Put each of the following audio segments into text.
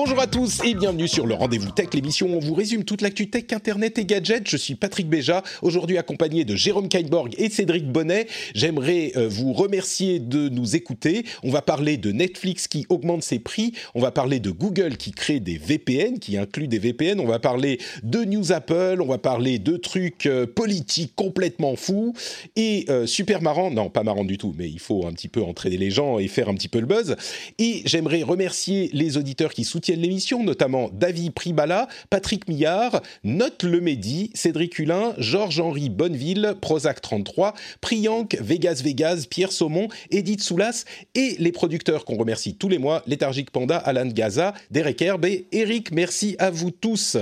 Bonjour à tous et bienvenue sur le Rendez-vous Tech, l'émission où on vous résume toute l'actu tech, internet et gadgets. Je suis Patrick Béja, aujourd'hui accompagné de Jérôme Kainborg et Cédric Bonnet. J'aimerais euh, vous remercier de nous écouter. On va parler de Netflix qui augmente ses prix, on va parler de Google qui crée des VPN, qui inclut des VPN, on va parler de News Apple, on va parler de trucs euh, politiques complètement fous et euh, super marrant, non pas marrant du tout, mais il faut un petit peu entraîner les gens et faire un petit peu le buzz. Et j'aimerais remercier les auditeurs qui soutiennent l'émission, notamment David Pribala, Patrick Millard, Note Lemedi, Cédric Hulin, Georges-Henri Bonneville, Prozac 33, Priyank, Vegas Vegas, Pierre Saumon, Edith Soulas et les producteurs qu'on remercie tous les mois, Léthargique Panda, Alan Gaza, Derek Herbe et Eric. Merci à vous tous.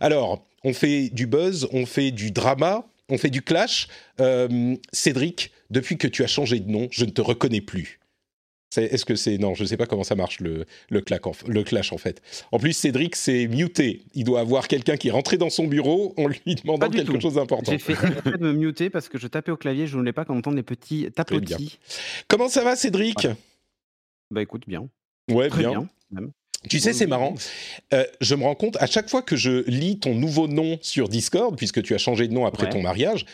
Alors, on fait du buzz, on fait du drama, on fait du clash. Euh, Cédric, depuis que tu as changé de nom, je ne te reconnais plus. Est-ce que c'est non Je ne sais pas comment ça marche le le, claque en- le clash en fait. En plus, Cédric c'est muté. Il doit avoir quelqu'un qui est rentré dans son bureau en lui demandant quelque tout. chose d'important. J'ai fait de me muter parce que je tapais au clavier, je ne voulais pas qu'on entende les petits tapotis. Comment ça va, Cédric Bah écoute, bien. Ouais, Très bien. bien. même. Tu sais, c'est marrant. Euh, je me rends compte à chaque fois que je lis ton nouveau nom sur Discord, puisque tu as changé de nom après Ouais. ton mariage.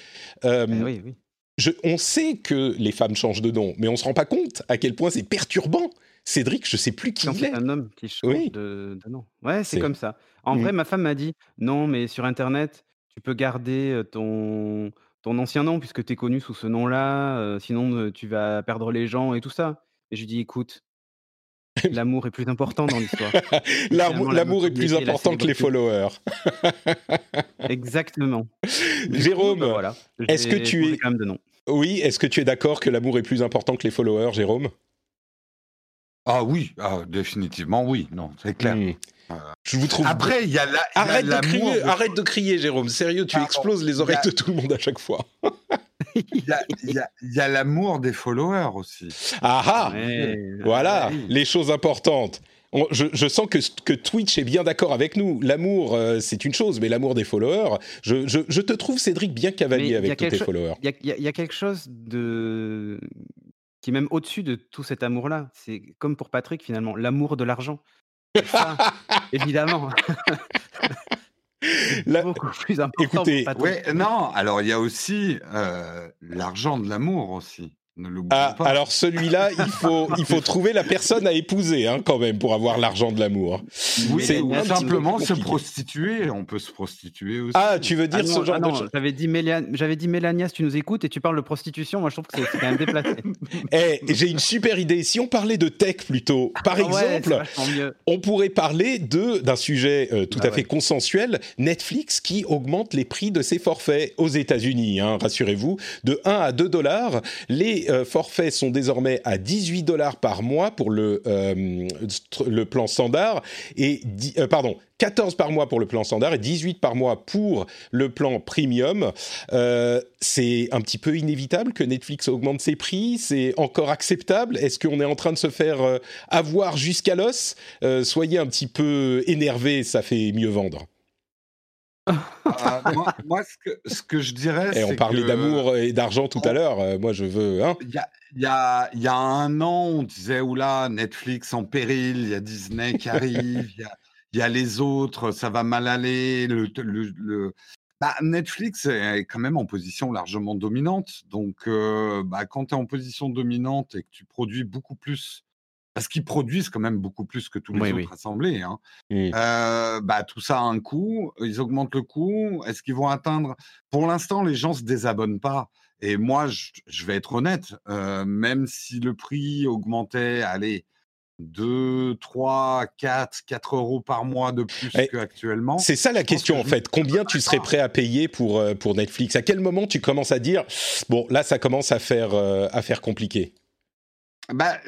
euh, Eh oui, oui. Je- on sait que les femmes changent de nom, mais on se rend pas compte à quel point c'est perturbant. Cédric, je sais plus qui Quand il c'est est. un homme qui change Oui. de, de nom. Ouais, c'est comme ça. En Mm. vrai, ma femme m'a dit non, mais sur Internet, tu peux garder euh, ton, ton ancien nom puisque tu es connu sous ce nom-là, euh, sinon euh, tu vas perdre les gens et tout ça. Et je lui dis écoute, l'amour est plus important dans l'histoire. L'amour est plus important que les followers. Exactement. Jérôme, voilà, est-ce que tu es- de nom Oui, est-ce que tu es d'accord que l'amour est plus important que les followers, Jérôme? Ah oui, ah, définitivement oui, non, c'est clair. Euh, Je vous trouve. Après, il y a la- il y a arrête de crier, de- arrête de crier, Jérôme. Sérieux, tu exploses les a- oreilles de tout le monde à chaque fois. Il y a- l'amour des followers aussi. Ah ah Ouais, Voilà, oui. les choses importantes. On- je, je sens que, que Twitch est bien d'accord avec nous. L'amour, euh, c'est une chose, mais l'amour des followers, je, je- je te trouve, Cédric, bien cavalier avec tous tes followers. Il y y a- il y a quelque chose de qui est même au-dessus de tout cet amour-là. C'est comme pour Patrick finalement, l'amour de l'argent. Évidemment, La- beaucoup plus important. Écoutez. Ouais, non, alors il y a aussi euh, l'argent de l'amour aussi. Ah, pas. alors celui-là, il faut, il faut trouver la personne à épouser hein, quand même pour avoir l'argent de l'amour. oui, c'est simplement se prostituer. On peut se prostituer aussi. Ah, tu veux Ah dire non, ce genre ah de choses j'avais dit j'avais dit Mélania, si tu nous écoutes et tu parles de prostitution, moi je trouve que c'est quand même déplacé. Eh, j'ai une super idée. Si on parlait de tech plutôt, par Ah exemple, on pourrait parler de d'un sujet euh, tout à fait ouais. consensuel, Netflix qui augmente les prix de ses forfaits aux États-Unis. hein, Rassurez-vous, de 1 à 2 dollars. Les euh, forfaits sont désormais à 18 dollars par mois pour le euh, plan standard et euh, pardon. 14 par mois pour le plan standard et 18 par mois pour le plan premium. Euh, c'est un petit peu inévitable que Netflix augmente ses prix? C'est encore acceptable? Est-ce qu'on est en train de se faire euh, avoir jusqu'à l'os? Euh, Soyez un petit peu énervé, ça fait mieux vendre. Ah, moi, moi, ce, que, ce que je dirais, Et on parlait que- d'amour et d'argent tout à l'heure. Euh, moi, je veux. Hein Il y a, il y, a, il y a un an, on disait, oula, Netflix en péril, il y a Disney qui arrive, il y a, il y a les autres, ça va mal aller. Le, le, le- Bah, Netflix est quand même en position largement dominante. Donc, euh, bah, quand tu es en position dominante et que tu produis beaucoup plus, parce qu'ils produisent quand même beaucoup plus que tous les Oui, autres oui. assemblés, hein, euh, bah, tout ça a un coût, ils augmentent le coût. Est-ce qu'ils vont atteindre Pour l'instant, les gens se désabonnent pas. Et moi, je, je vais être honnête, euh, même si le prix augmentait, allez, 2, 3, 4, 4 euros par mois de plus Eh, qu'actuellement. C'est ça la question que en fait. Combien tu serais prêt à payer pour, euh, pour Netflix? À quel moment tu commences à dire bon là ça commence à faire euh, à faire compliqué? Bah,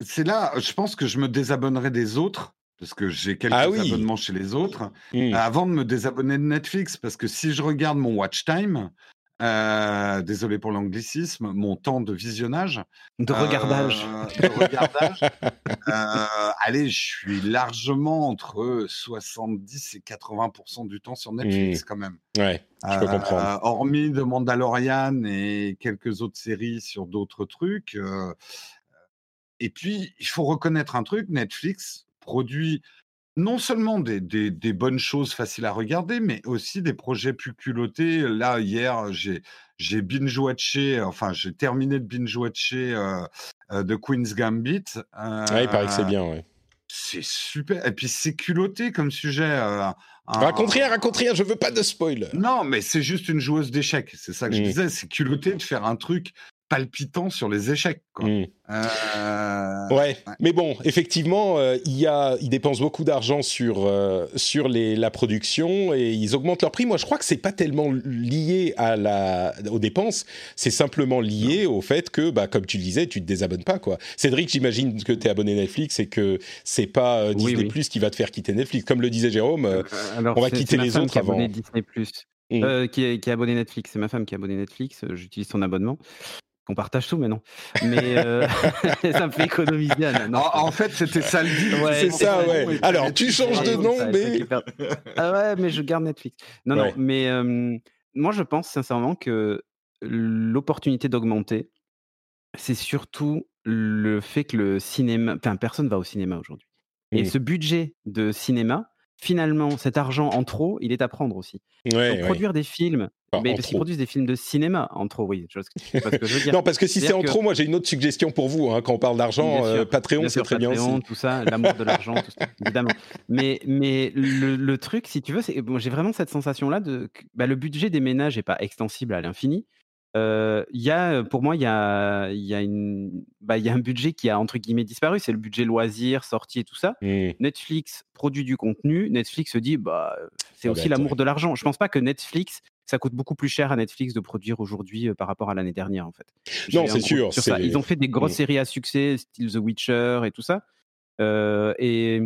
c'est là, je pense que je me désabonnerai des autres, parce que j'ai quelques Ah oui. abonnements chez les autres, Hmm. avant de me désabonner de Netflix, parce que si je regarde mon watch time, euh, désolé pour l'anglicisme, mon temps de visionnage, De regardage. euh, de regardage, euh, allez, je suis largement entre 70 et 80% du temps sur Netflix quand même. Ouais, je peux comprendre. hormis de Mandalorian et quelques autres séries sur d'autres trucs. Euh, et puis, il faut reconnaître un truc, Netflix produit non seulement des, des- des bonnes choses faciles à regarder, mais aussi des projets plus culottés. Là, hier, j'ai j'ai binge-watché, enfin, j'ai terminé de binge-watcher euh, euh, The Queen's Gambit. Ouais, il paraît que c'est Euh, bien. Ouais. C'est super. Et puis, c'est culotté comme sujet. euh, un- Raconte rien, raconte rien. Je veux pas de spoil. non, mais c'est juste une joueuse d'échecs. C'est ça que je Mm. disais. C'est culotté de faire un truc palpitant sur les échecs. Quoi. Hmm. Euh, Ouais, mais bon, effectivement, euh, il y a, ils dépensent beaucoup d'argent sur euh, sur les, la production et ils augmentent leur prix. Moi, je crois que c'est pas tellement lié à la aux dépenses, c'est simplement lié au fait que, bah, comme tu le disais, tu te désabonnes pas quoi. Cédric, j'imagine que tu es abonné Netflix et que c'est pas Oui, Disney oui. Plus qui va te faire quitter Netflix, comme le disait Jérôme. alors, on va quitter les autres qui avant. Disney Plus, Mm. Euh, qui, est, qui est abonnée Netflix. C'est ma femme qui est abonnée Netflix. J'utilise son abonnement. On partage tout, mais non. Mais euh, ça me fait économiser. Anna. Non, En, en fait, c'était ça le deal. Ouais, c'est ça, ouais. Alors, tu Netflix, changes de nom, mais-. Ah ouais, mais je garde Netflix. Non, Ouais. non, mais euh, moi je pense sincèrement que l'opportunité d'augmenter, c'est surtout le fait que le cinéma, enfin personne va au cinéma aujourd'hui. Et Mm. ce budget de cinéma, finalement, cet argent en trop, il est à prendre aussi. Ouais, Donc ouais. produire des films, Enfin, mais parce qu'ils produisent des films de cinéma en trop, oui. Je que, je veux dire. Non, parce que si c'est en que- trop, moi j'ai une autre suggestion pour vous. hein, quand on parle d'argent, euh, Patreon, c'est très bien Patreon, aussi. tout ça, l'amour de l'argent, tout ça, évidemment. Mais, mais le, le truc, si tu veux, c'est j'ai vraiment cette sensation-là de bah, le budget des ménages n'est pas extensible à l'infini. Euh, y a, pour moi, il y a, il y, a une, bah, il y a un budget qui a entre guillemets disparu, c'est le budget loisirs, sorties et tout ça. Hmm. Netflix produit du contenu, Netflix se dit, bah, c'est Ah aussi l'amour de l'argent. Je pense pas que Netflix, ça coûte beaucoup plus cher à Netflix de produire aujourd'hui par rapport à l'année dernière, en fait. Non, c'est sûr, sur ça. Ils ont fait des grosses Mm. séries à succès, style The Witcher et tout ça. Euh, et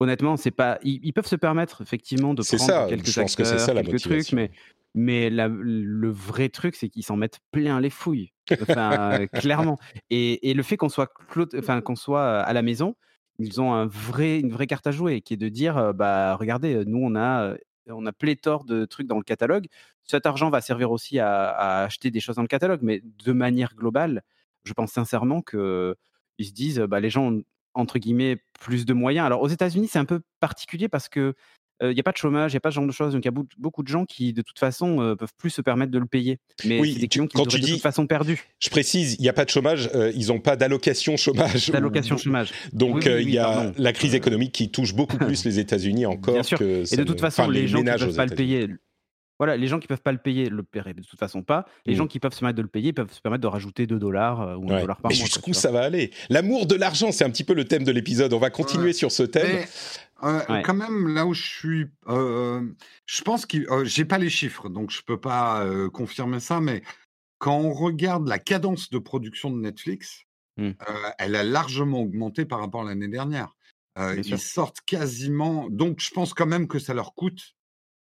honnêtement, c'est pas. Ils, ils peuvent se permettre effectivement de prendre ça, quelques je pense que c'est acteurs, ça, la quelques trucs, motivation. mais mais la- le vrai truc, c'est qu'ils s'en mettent plein les fouilles. Enfin, clairement. Et, et le fait qu'on soit clo- enfin qu'on soit à la maison, ils ont un vrai, une vraie carte à jouer, qui est de dire, bah regardez, nous on a, on a pléthore de trucs dans le catalogue. Cet argent va servir aussi à, acheter des choses dans le catalogue, mais de manière globale, je pense sincèrement que ils se disent, bah les gens ont entre guillemets plus de moyens. Alors aux États-Unis, c'est un peu particulier parce que il n'y a pas de chômage, il n'y a pas ce genre de choses. Donc il y a beaucoup- de gens qui, de toute façon, euh, peuvent plus se permettre de le payer. Mais Oui, c'est des tu- clients qui quand tu de dis- toute façon perdu. Je précise, il n'y a pas de chômage, euh, ils n'ont pas d'allocation chômage. D'allocation chômage. Donc Oui, oui, euh, il oui, y a pardon. la crise économique qui touche beaucoup plus les États-Unis encore Bien sûr. que Et de ne- toute façon, enfin, les, gens qui ne peuvent pas le payer, voilà, les gens qui peuvent pas le payer le paieraient de toute façon pas. Les Mm. gens qui peuvent se permettre de le payer peuvent se permettre de rajouter 2 dollars euh, ou 1 Ouais. dollar par Mais mois. jusqu'où ça va aller? L'amour de l'argent, c'est un petit peu le thème de l'épisode. On va continuer Ouais. sur ce thème. Mais, euh, Ouais. quand même, là où je suis, euh, je pense que euh, j'ai pas les chiffres, donc je peux pas euh, confirmer ça, mais quand on regarde la cadence de production de Netflix, euh, elle a largement augmenté par rapport à l'année dernière. Ils sûr. sortent quasiment, donc je pense quand même que ça leur coûte.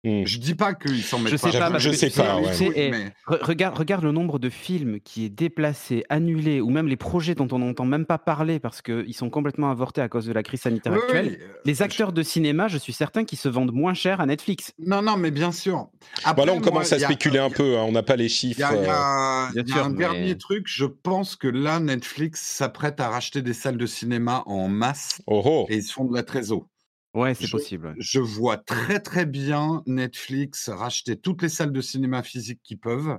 Je dis pas qu'ils s'en mettent Je pas. sais pas, je sais pas, tu ouais. sais, Oui, et mais- re- regarde, regarde le nombre de films qui est déplacé, annulé, ou même les projets dont on n'entend même pas parler parce qu'ils sont complètement avortés à cause de la crise sanitaire Oui, actuelle. oui, euh, Les je- acteurs de cinéma, je suis certain qu'ils se vendent moins cher à Netflix. Non, non, mais bien sûr. Bah Après, là, on moi, commence à a- spéculer un y a- peu. hein, On n'a pas les Il chiffres. y a, il y euh, a- y sûr, un mais- dernier truc. Je pense que là, Netflix s'apprête à racheter des salles de cinéma en masse Oh oh. et ils se font de la trésor. Ouais, c'est Je- possible. ouais. Je vois très très bien Netflix racheter toutes les salles de cinéma physiques qu'ils peuvent.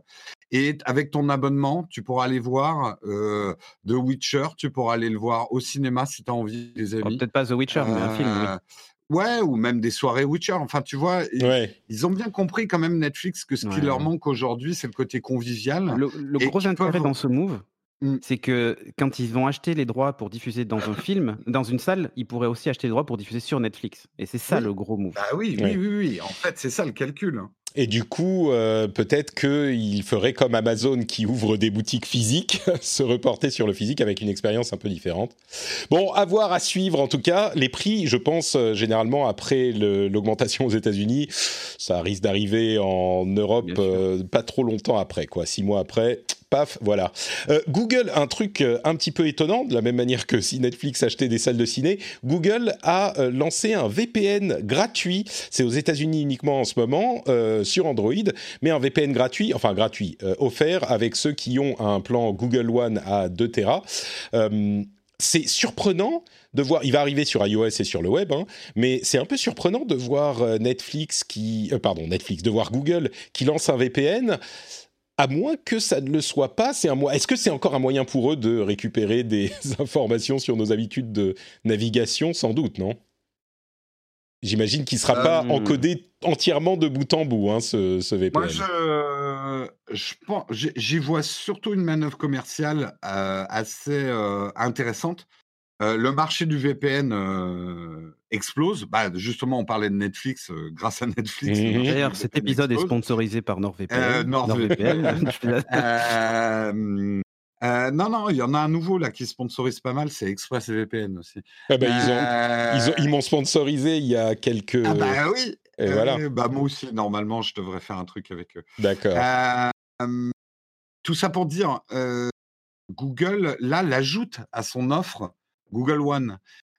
Et avec ton abonnement, tu pourras aller voir euh, The Witcher, tu pourras aller le voir au cinéma si tu as envie, les Alors, amis. Peut-être pas The Witcher, mais un film, oui. Ouais, ou même des soirées Witcher. Enfin, tu vois, ils, Ouais. ils ont bien compris quand même Netflix que ce qui leur manque aujourd'hui, c'est le côté convivial. Le, gros intérêt peuvent- dans ce move, Mmh. C'est que quand ils vont acheter les droits pour diffuser dans un film, dans une salle, ils pourraient aussi acheter les droits pour diffuser sur Netflix. Et c'est ça le gros move. Bah oui, oui, oui, oui. En fait, c'est ça le calcul. Hein. Et du coup, euh, peut-être qu'il ferait comme Amazon qui ouvre des boutiques physiques, se reporter sur le physique avec une expérience un peu différente. Bon, à voir, à suivre en tout cas. Les prix, je pense, euh, généralement, après l'augmentation aux États-Unis, ça risque d'arriver en Europe euh, pas trop longtemps après, quoi. Six mois après, paf, voilà. Euh, Google, un truc euh, un petit peu étonnant, de la même manière que si Netflix achetait des salles de ciné, Google a euh, lancé un VPN gratuit. C'est aux États-Unis uniquement en ce moment sur Android, mais un VPN gratuit, enfin gratuit, offert avec ceux qui ont un plan Google One à 2 Tera. c'est surprenant de voir, il va arriver sur iOS et sur le web, hein, mais c'est un peu surprenant de voir Netflix qui, pardon, Netflix, de voir Google qui lance un VPN à moins que ça ne le soit pas, c'est un Est-ce que c'est encore un moyen pour eux de récupérer des informations sur nos habitudes de navigation? Sans doute, non? J'imagine qu'il ne sera pas euh, encodé entièrement de bout en bout, hein, ce, VPN. Moi, je, j'y vois surtout une manœuvre commerciale euh, assez euh, intéressante le marché du VPN explose. Bah, justement, on parlait de Netflix. grâce à Netflix. D'ailleurs, cet épisode est sponsorisé par NordVPN. NordVPN. non, non, il y en a un nouveau là qui sponsorise pas mal, c'est ExpressVPN aussi. Ah bah, ils, ont, ils, m'ont sponsorisé il y a quelques. Ah bah oui. Et voilà. Bah moi aussi, normalement, je devrais faire un truc avec eux. D'accord. tout ça pour dire, Google là l'ajoute à son offre Google One.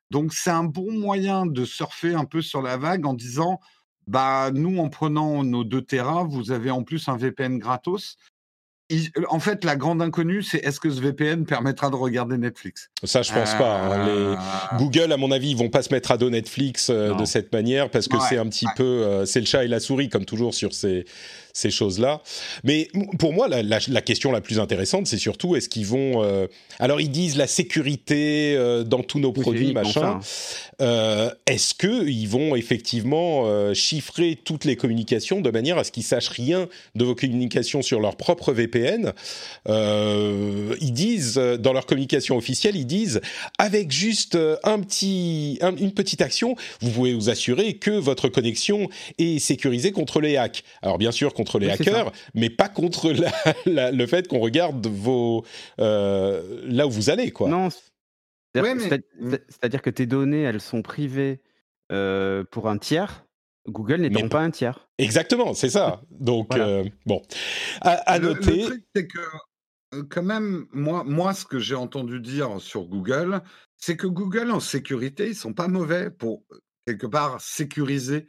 Donc c'est un bon moyen de surfer un peu sur la vague en disant bah nous en prenant nos 2 Tera, vous avez en plus un VPN gratos. En fait, la grande inconnue, c'est est-ce que ce VPN permettra de regarder Netflix? Ça, je pense pas. Hein. Les... Euh, Google, à mon avis, ils vont pas se mettre à dos Netflix euh, de cette manière parce que c'est un petit peu, euh, c'est le chat et la souris comme toujours sur ces ces choses-là. Mais pour moi, la, question la plus intéressante, c'est surtout est-ce qu'ils vont. Euh, alors, ils disent la sécurité euh, dans tous nos produits, machin. Euh, est-ce qu'ils vont effectivement chiffrer toutes les communications de manière à ce qu'ils sachent rien de vos communications sur leur propre VPN Ils disent, dans leur communication officielle, ils disent avec juste un petit, une petite action, vous pouvez vous assurer que votre connexion est sécurisée contre les hacks. Alors, bien sûr, contre les hackers, mais pas contre le fait qu'on regarde vos euh, là où vous allez, quoi. Non, c'est-à-dire que tes données, elles sont privées euh, pour un tiers. Google n'est pas un tiers. Exactement, c'est ça. Donc euh, bon, à, noter. Le truc, c'est que quand même, moi, moi, ce que j'ai entendu dire sur Google, c'est que Google en sécurité, ils sont pas mauvais pour quelque part sécuriser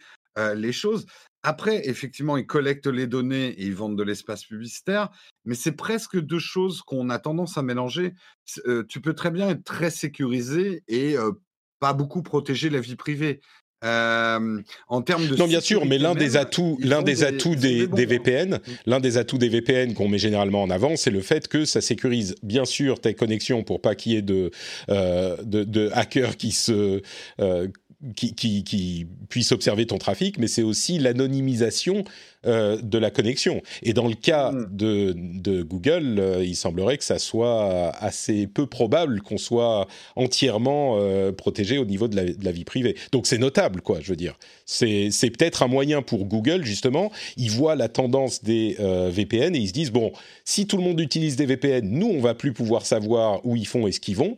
les choses. Après, effectivement, ils collectent les données et ils vendent de l'espace publicitaire, mais c'est presque deux choses qu'on a tendance à mélanger. tu peux très bien être très sécurisé et pas beaucoup protéger la vie privée. en termes de non bien sûr mais l'un des atouts l'un des, atouts des, VPN mmh. l'un des atouts des VPN qu'on met généralement en avant c'est le fait que ça sécurise bien sûr tes connexions pour pas qu'il y ait de, de, hackers qui se qui, qui, qui puisse observer ton trafic, mais c'est aussi l'anonymisation euh, de la connexion. Et dans le cas mm. de, de, Google, euh, il semblerait que ça soit assez peu probable qu'on soit entièrement euh, protégé au niveau de la, de la, vie privée. Donc c'est notable, quoi, je veux dire. C'est peut-être un moyen pour Google, justement. Ils voient la tendance des VPN et ils se disent, bon, si tout le monde utilise des VPN, nous, on va plus pouvoir savoir où ils font et ce qu'ils vont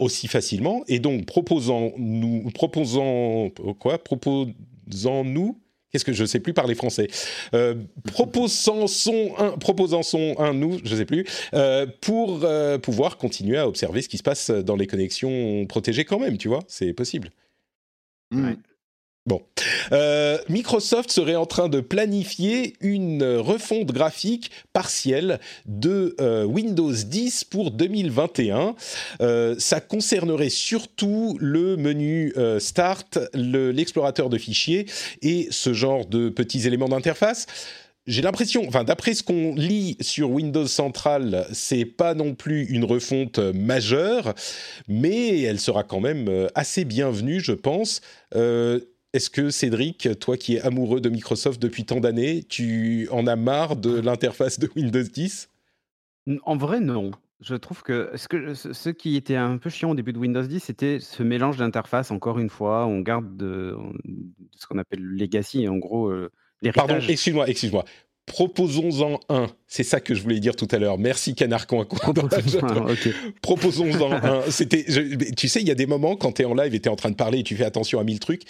aussi facilement. Et donc, proposons-nous, proposons, quoi, proposons-nous Qu'est-ce que je ne sais plus parler français euh, Proposant son un, proposant son un nous, je ne sais plus, euh, pour euh, pouvoir continuer à observer ce qui se passe dans les connexions protégées quand même, tu vois, c'est possible. Ouais. Bon, euh, Microsoft serait en train de planifier une refonte graphique partielle de euh, Windows 10 pour 2021. Euh, ça concernerait surtout le menu Start, l'explorateur de fichiers et ce genre de petits éléments d'interface j'ai l'impression, d'après ce qu'on lit sur Windows Central, c'est pas non plus une refonte majeure, mais elle sera quand même assez bienvenue, je pense. Est-ce que Cédric, toi qui es amoureux de Microsoft depuis tant d'années, tu en as marre de l'interface de Windows 10 En vrai, non. Je trouve que ce, que ce, qui était un peu chiant au début de Windows 10, c'était ce mélange d'interfaces. Encore une fois, on garde de, ce qu'on appelle le legacy, en gros, euh, Pardon, excuse-moi, excuse-moi. Proposons-en un. C'est ça que je voulais dire tout à l'heure. Merci Canard Coin. Proposons-en un. C'était, tu sais, il y a des moments quand tu es en live et tu es en train de parler et tu fais attention à mille trucs.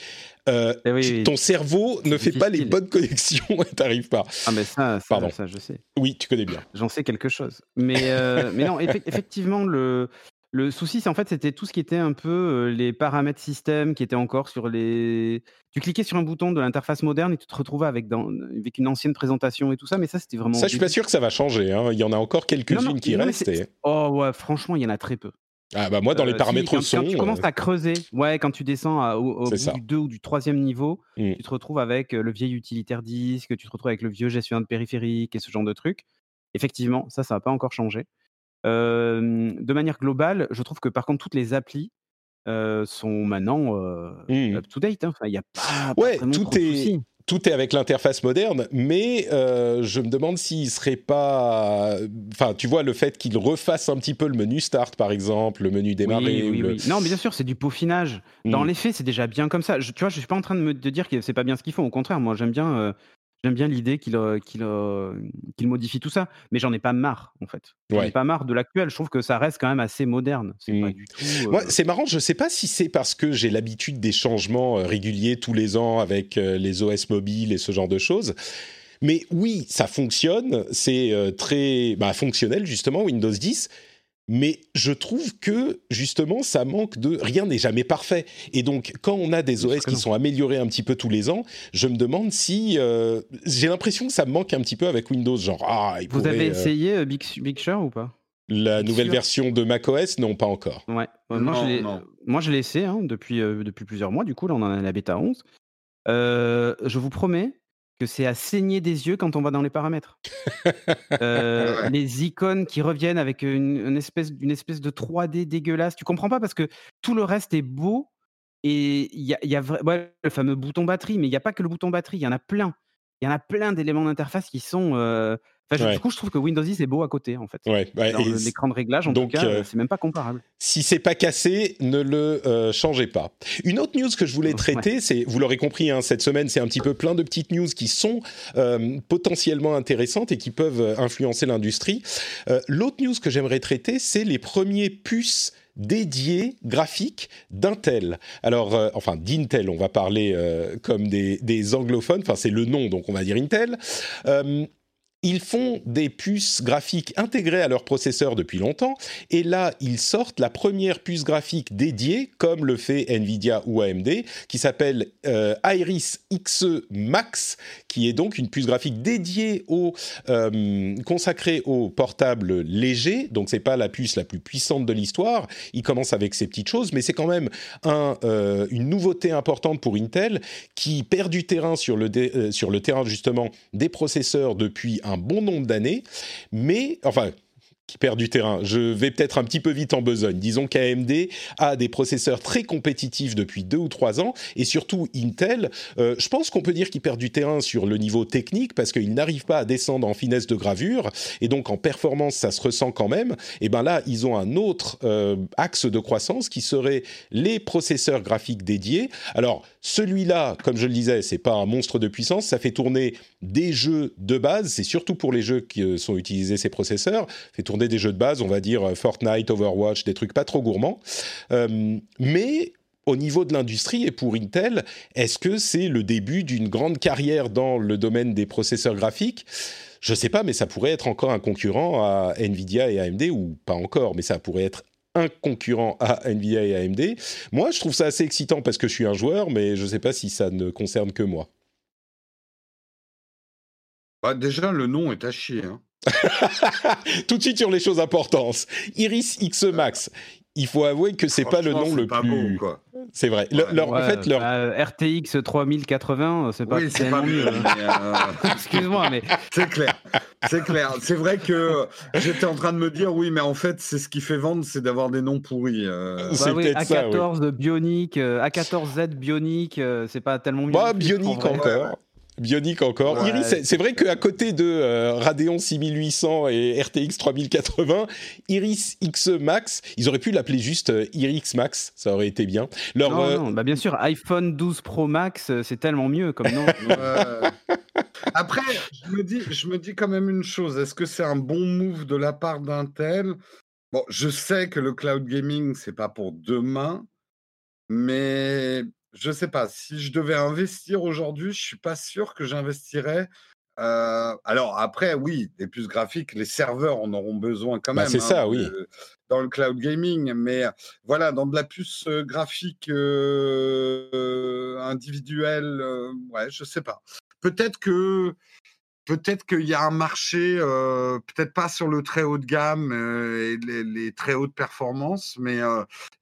Euh, eh ton cerveau ne fait pas les bonnes connexions et t'arrives pas. Ah mais ça, ça, Pardon. ça, je sais. Oui, tu connais bien. J'en sais quelque chose. Mais, euh, mais non, effectivement, le, le souci, c'est en fait, c'était tout ce qui était un peu les paramètres système qui étaient encore sur les. Tu cliquais sur un bouton de l'interface moderne et tu te retrouvais avec, dans... avec une ancienne présentation et tout ça, mais ça, c'était vraiment. Ça, je suis pas sûr que ça va changer. Hein. Il y en a encore quelques-unes qui restent. Oh ouais, franchement, il y en a très peu. Ah bah moi, dans les paramètres quand, son. Quand tu commences à creuser, ouais, quand tu descends au, bout du 2 ou du troisième niveau, mmh. tu te retrouves avec le vieil utilitaire disque, tu te retrouves avec le vieux gestionnaire de périphérique et ce genre de trucs. Effectivement, ça, ça n'a pas encore changé de manière globale, je trouve que par contre, toutes les applis sont maintenant mmh. up-to-date. Hein. il y a pas, ouais, tout est. Tout est avec l'interface moderne, mais je me demande s'il serait pas. Enfin, tu vois, le fait qu'il refasse un petit peu le menu Start, par exemple, le menu Démarrer. Oui, oui, Non, mais bien sûr, c'est du peaufinage. Dans mmh. les faits, c'est déjà bien comme ça. tu vois, je suis pas en train de me dire que c'est pas bien ce qu'ils font. Au contraire, moi, j'aime bien J'aime bien l'idée qu'il qu'il modifie tout ça, mais j'en ai pas marre en fait. J'en ai pas marre de l'actuel. Je trouve que ça reste quand même assez moderne. C'est mmh. tout. c'est marrant. Je sais pas si c'est parce que j'ai l'habitude des changements réguliers tous les ans avec les OS mobiles et ce genre de choses. Mais oui, ça fonctionne. C'est très bah, fonctionnel justement Windows 10 mais je trouve que justement ça manque de rien n'est jamais parfait. Et donc quand on a des OS qui sont améliorés un petit peu tous les ans je me demande si euh, j'ai l'impression que ça me manque un petit peu avec Windows. Genre ah vous avez euh, essayé euh, Big, Big Sur ou pas? La nouvelle version de macOS non pas encore. Ouais. Moi, je l'ai essayé hein, depuis depuis plusieurs mois du coup là on en a la bêta 11 je vous promets que c'est à saigner des yeux quand on va dans les paramètres. Euh, les icônes qui reviennent avec une, espèce, une espèce de 3D dégueulasse. Tu comprends pas parce que tout le reste est beau et il y a, y a le fameux bouton batterie, mais il n'y a pas que le bouton batterie, il y en a plein. Il y en a plein d'éléments d'interface qui sont euh, du coup, je trouve que Windows 10 est beau à côté, en fait. Ouais, l'écran de réglage, en tout cas, euh, c'est même pas comparable. Si c'est pas cassé, ne le euh, changez pas. Une autre news que je voulais traiter, c'est, vous l'aurez compris, hein, cette semaine, c'est un petit peu plein de petites news qui sont euh, potentiellement intéressantes et qui peuvent influencer l'industrie. L'autre news que j'aimerais traiter, c'est les premiers puces dédiés graphiques d'Intel. Alors, enfin d'Intel, on va parler comme des, des, anglophones, enfin c'est le nom, donc on va dire Intel. Ils font des puces graphiques intégrées à leur processeur depuis longtemps, et là, ils sortent la première puce graphique dédiée, comme le fait Nvidia ou AMD, qui s'appelle euh, Iris Xe Max, qui est donc une puce graphique dédiée au euh, consacrée au portable léger. Donc c'est pas la puce la plus puissante de l'histoire. Il commence avec ces petites choses, mais c'est quand même euh, une nouveauté importante pour Intel qui perd du terrain sur le, sur le terrain justement des processeurs depuis un bon nombre d'années, mais enfin qui perd du terrain. Je vais peut-être un petit peu vite en besogne. Disons qu'AMD a des processeurs très compétitifs depuis deux ou trois ans, et surtout Intel, euh, je pense qu'on peut dire qu'il perd du terrain sur le niveau technique, parce qu'il n'arrive pas à descendre en finesse de gravure, et donc en performance, ça se ressent quand même. Et ben là, ils ont un autre euh, axe de croissance qui serait les processeurs graphiques dédiés. Alors, celui-là, comme je le disais, c'est pas un monstre de puissance, ça fait tourner des jeux de base, c'est surtout pour les jeux qui euh, sont utilisés ces processeurs, fait tourner des jeux de base, on va dire euh, Fortnite, Overwatch, des trucs pas trop gourmands. Euh, mais au niveau de l'industrie et pour Intel, est-ce que c'est le début d'une grande carrière dans le domaine des processeurs graphiques? Je ne sais pas, mais ça pourrait être encore un concurrent à Nvidia et AMD, ou pas encore, mais ça pourrait être un concurrent à Nvidia et AMD. Moi, je trouve ça assez excitant parce que je suis un joueur, mais je ne sais pas si ça ne concerne que moi. Bah déjà, le nom est à chier. Hein. Tout de suite sur les choses importantes. Iris X Max. Il faut avouer que c'est pas le nom le plus. c'est vrai. en fait, leur bah, RTX 3080, c'est pas. Oui, c'est pas mieux. Hein. Euh, Excuse-moi, mais c'est clair. C'est clair. C'est vrai que j'étais en train de me dire, oui, mais en fait, c'est ce qui fait vendre, c'est d'avoir des noms pourris. Euh... Bah oui, A14 Bionic, A14Z Bionic, c'est pas tellement mieux. Bah, Bionic encore. Bionic encore. Iris, c'est vrai qu'à côté de euh, Radeon 6800 et RTX 3080, Iris X Max, ils auraient pu l'appeler juste euh, Iris Max, ça aurait été bien. non, non. Bah, bien sûr, iPhone 12 Pro Max, c'est tellement mieux comme nom. Après, je me, dis, je me dis quand même une chose, est-ce que c'est un bon move de la part d'Intel? Bon, je sais que le cloud gaming, c'est pas pour demain, mais je sais pas. Si je devais investir aujourd'hui, je suis pas sûr que j'investirais. alors après, oui, des puces graphiques, les serveurs en auront besoin quand bah, même. c'est hein, ça, oui. Dans le cloud gaming, mais voilà, dans de la puce graphique individuelle, ouais, je sais pas. Peut-être que peut-être qu'il y a un marché, peut-être pas sur le très haut de gamme et les, très hautes performances, mais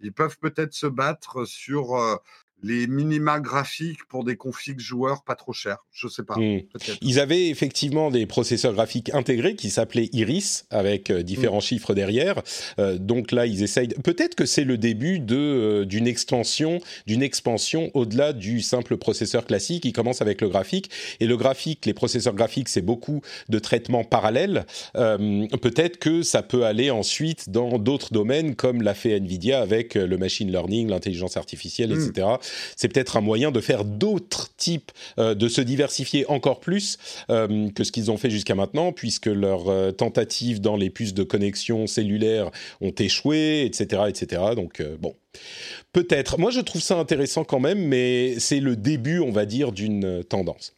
ils peuvent peut-être se battre sur les minima graphiques pour des configs joueurs pas trop chers. Je sais pas. Hmm. Ils avaient effectivement des processeurs graphiques intégrés qui s'appelaient Iris avec euh, différents hmm. chiffres derrière. Euh, donc là, ils essayent. Peut-être que c'est le début de euh, d'une extension, d'une expansion au-delà du simple processeur classique. Ils commencent avec le graphique et le graphique, les processeurs graphiques, c'est beaucoup de traitements parallèles. Peut-être que ça peut aller ensuite dans d'autres domaines comme l'a fait Nvidia avec le machine learning, l'intelligence artificielle, etc c'est peut-être un moyen de faire d'autres types, euh, de se diversifier encore plus euh, que ce qu'ils ont fait jusqu'à maintenant, puisque leurs euh, tentatives dans les puces de connexion cellulaire ont échoué, etc., etc. Donc bon, peut-être. Moi, je trouve ça intéressant quand même, mais c'est le début, on va dire, d'une tendance.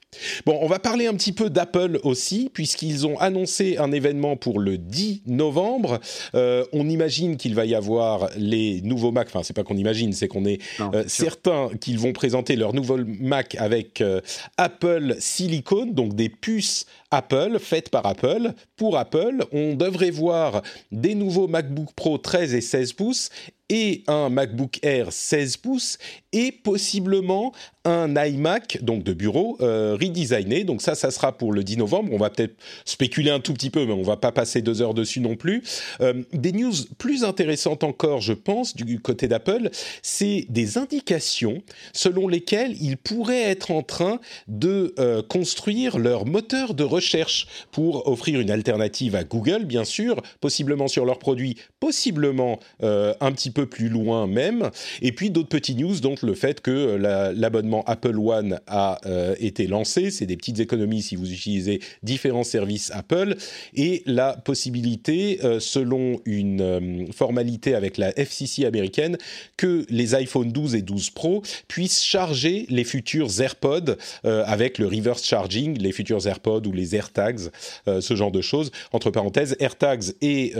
Bon, on va parler un petit peu d'Apple aussi, puisqu'ils ont annoncé un événement pour le 10 novembre. Euh, on imagine qu'il va y avoir les nouveaux Mac. Enfin, c'est pas qu'on imagine, c'est qu'on est, euh, certain qu'ils vont présenter leur nouveau Mac avec euh, Apple Silicon, donc des puces Apple faites par Apple pour Apple. On devrait voir des nouveaux MacBook Pro 13 et 16 pouces et un MacBook Air 16 pouces et possiblement un iMac, donc de bureau, euh, redesigné. Donc ça, ça sera pour le 10 novembre. On va peut-être spéculer un tout petit peu, mais on va pas passer deux heures dessus non plus. Euh, des news plus intéressantes encore, je pense, du côté d'Apple, c'est des indications selon lesquelles ils pourraient être en train de euh, construire leur moteur de recherche pour offrir une alternative à Google, bien sûr, possiblement sur leurs produits, possiblement un petit peu plus loin même. Et puis d'autres petits news, donc le fait que l'abonnement Apple One a euh, été lancé. C'est des petites économies si vous utilisez différents services Apple et la possibilité, euh, selon une euh, formalité avec la FCC américaine, que les iPhone 12 et 12 Pro puissent charger les futurs AirPods avec le reverse charging, les futurs AirPods ou les AirTags, ce genre de choses. Entre parenthèses, AirTags et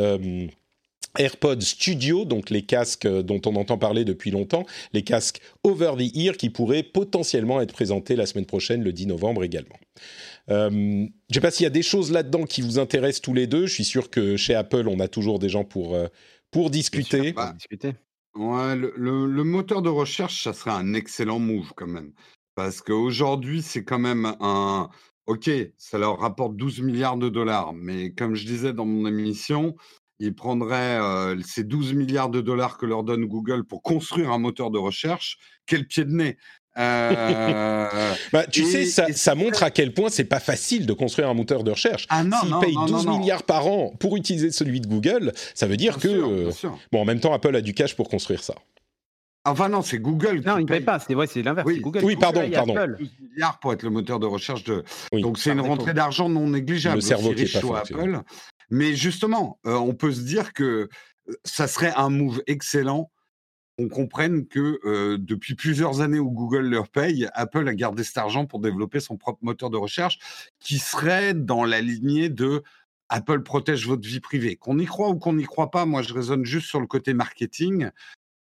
AirPods Studio, donc les casques dont on entend parler depuis longtemps, les casques over the ear qui pourraient potentiellement être présentés la semaine prochaine, le 10 novembre également. Euh, je ne sais pas s'il y a des choses là-dedans qui vous intéressent tous les deux. Je suis sûr que chez Apple, on a toujours des gens pour, euh, pour discuter. Bah, discuter. Ouais, le, le, moteur de recherche, ça serait un excellent move quand même. Parce qu'aujourd'hui, c'est quand même un... Ok, ça leur rapporte 12 milliards de dollars, mais comme je disais dans mon émission, ils prendraient ces 12 milliards de dollars que leur donne Google pour construire un moteur de recherche. Quel pied de nez euh, bah, tu sais, ça, ça montre à quel point c'est pas facile de construire un moteur de recherche. Ah S'ils payent 12 milliards par an pour utiliser celui de Google, ça veut dire que. bon, en même temps, Apple a du cash pour construire ça. Enfin non, c'est Google. Non, il ne paye pas. C'est ouais, l'inverse. Oui, Google. oui pardon, pardon. 12 milliards pour être le moteur de recherche de. Donc c'est une rentrée d'argent non négligeable. Le cerveau qui est pas Apple. Mais justement, on peut se dire que ça serait un move excellent. On comprenne que depuis plusieurs années où Google leur paye, Apple a gardé cet argent pour développer son propre moteur de recherche qui serait dans la lignée de Apple protège votre vie privée. Qu'on y croit ou qu'on n'y croit pas, moi je raisonne juste sur le côté marketing.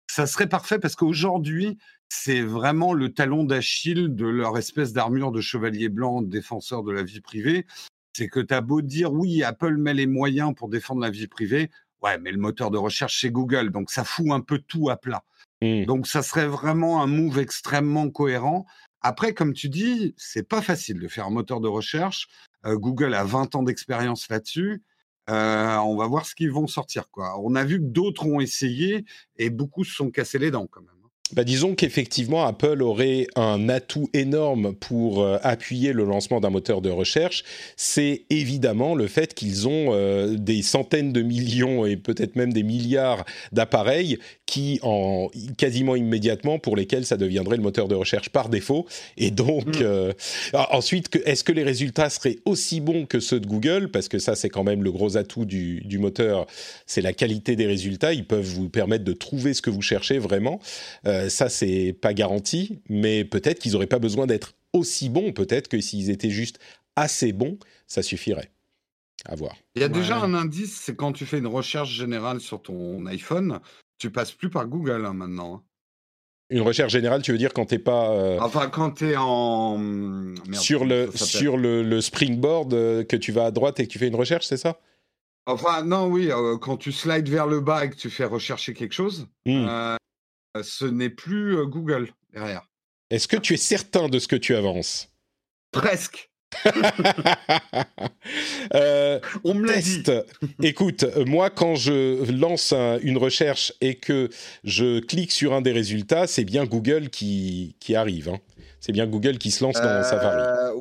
Ça serait parfait parce qu'aujourd'hui, c'est vraiment le talon d'Achille de leur espèce d'armure de chevalier blanc défenseur de la vie privée c'est que tu as beau dire oui, Apple met les moyens pour défendre la vie privée, ouais, mais le moteur de recherche c'est Google, donc ça fout un peu tout à plat. Mmh. Donc ça serait vraiment un move extrêmement cohérent. Après, comme tu dis, c'est pas facile de faire un moteur de recherche. Euh, Google a 20 ans d'expérience là-dessus. Euh, on va voir ce qu'ils vont sortir. Quoi. On a vu que d'autres ont essayé et beaucoup se sont cassés les dents quand même. Bah, disons qu'effectivement, Apple aurait un atout énorme pour euh, appuyer le lancement d'un moteur de recherche. C'est évidemment le fait qu'ils ont euh, des centaines de millions et peut-être même des milliards d'appareils qui, en quasiment immédiatement, pour lesquels ça deviendrait le moteur de recherche par défaut. Et donc, mm. euh, ensuite, est-ce que les résultats seraient aussi bons que ceux de Google? Parce que ça, c'est quand même le gros atout du, du moteur, c'est la qualité des résultats. Ils peuvent vous permettre de trouver ce que vous cherchez vraiment. Euh, ça, c'est pas garanti, mais peut-être qu'ils n'auraient pas besoin d'être aussi bons. Peut-être que s'ils étaient juste assez bons, ça suffirait. À voir. Il y a déjà un indice, c'est quand tu fais une recherche générale sur ton iPhone, tu passes plus par Google hein, maintenant. Hein. Une recherche générale, tu veux dire quand t'es pas. Euh, enfin, quand tu es en. sur le, sur le, springboard euh, que tu vas à droite et que tu fais une recherche, c'est ça? Enfin, non, oui, quand tu slides vers le bas et que tu fais rechercher quelque chose, mmh ce n'est plus Google derrière. Est-ce que tu es certain de ce que tu avances? Presque. On me l'a dit. Écoute, moi, quand je lance une recherche et que je clique sur un des résultats, c'est bien Google qui, qui arrive. Hein. C'est bien Google qui se lance dans Safari.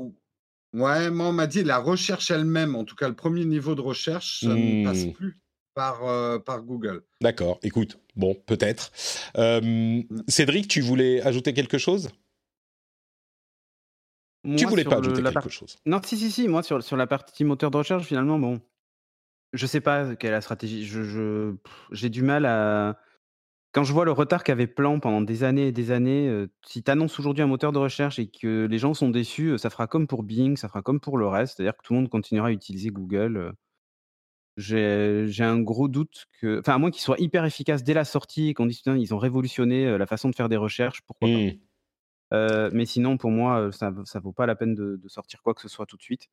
Ouais, moi, on m'a dit la recherche elle-même, en tout cas le premier niveau de recherche, ça ne passe mmh. plus par, euh, par Google. D'accord, écoute, bon, peut-être. Euh, mmh. Cédric, tu voulais ajouter quelque chose? Tu voulais pas ajouter quelque chose Non, si, si, si, moi sur, sur la partie moteur de recherche, finalement, bon, je sais pas quelle est la stratégie. Je, j'ai du mal à. Quand je vois le retard qu'avait Plan pendant des années et des années, euh, si tu annonces aujourd'hui un moteur de recherche et que les gens sont déçus, ça fera comme pour Bing, ça fera comme pour le reste, c'est-à-dire que tout le monde continuera à utiliser Google. J'ai un gros doute que, enfin, à moins qu'ils soient hyper efficaces dès la sortie, qu'on dise ils ont révolutionné la façon de faire des recherches, pourquoi pas. Mmh. mais sinon, pour moi, ça, ça vaut pas la peine de, sortir quoi que ce soit tout de suite.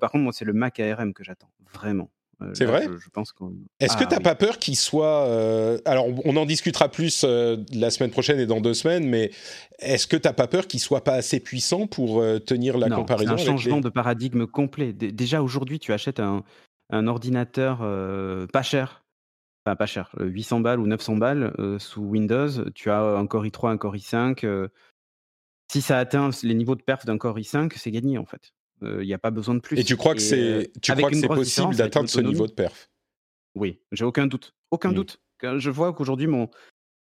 par contre, moi, c'est le Mac ARM que j'attends, vraiment. c'est vrai? je, pense Est-ce que ah tu n'as pas peur qu'il soit... alors, on en discutera plus la semaine prochaine et dans deux semaines, mais est-ce que tu n'as pas peur qu'il soit pas assez puissant pour tenir la comparaison C'est un changement de paradigme complet. déjà, aujourd'hui, tu achètes un, un ordinateur pas cher, enfin pas cher, 800 balles ou 900 balles sous Windows, tu as un Core i3, un Core i5. Si ça atteint les niveaux de perf d'un Core i5, c'est gagné en fait. Il n'y a pas besoin de plus. Et tu crois que c'est, tu crois que c'est possible d'atteindre ce niveau de perf? Oui, j'ai aucun doute. Aucun mmh. doute. Quand je vois qu'aujourd'hui, mon,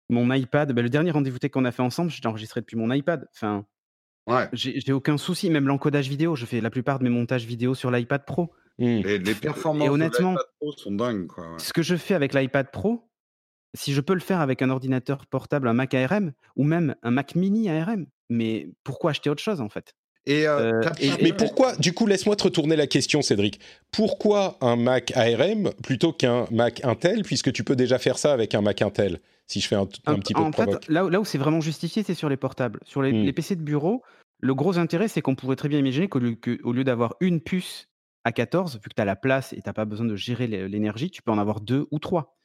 mon iPad, ben, le dernier rendez-vous tech qu'on a fait ensemble, j'ai enregistré depuis mon iPad. Enfin, ouais. j'ai aucun souci. Même l'encodage vidéo, je fais la plupart de mes montages vidéo sur l'iPad Pro. Mmh. Et les performances et honnêtement, Pro sont dingues. Ce que je fais avec l'iPad Pro, si je peux le faire avec un ordinateur portable, un Mac ARM, ou même un Mac mini ARM, mais pourquoi acheter autre chose en fait? Et, euh, mais pourquoi, du coup, laisse-moi te retourner la question, Cédric. Pourquoi un Mac ARM plutôt qu'un Mac Intel, puisque tu peux déjà faire ça avec un Mac Intel, si je fais un, petit peu de fait, là, là, où c'est vraiment justifié, c'est sur les portables. Sur les, mmh. PC de bureau, le gros intérêt, c'est qu'on pourrait très bien imaginer qu'au lieu, lieu d'avoir une puce à 14, vu que tu as la place et tu n'as pas besoin de gérer l'énergie, tu peux en avoir deux ou trois.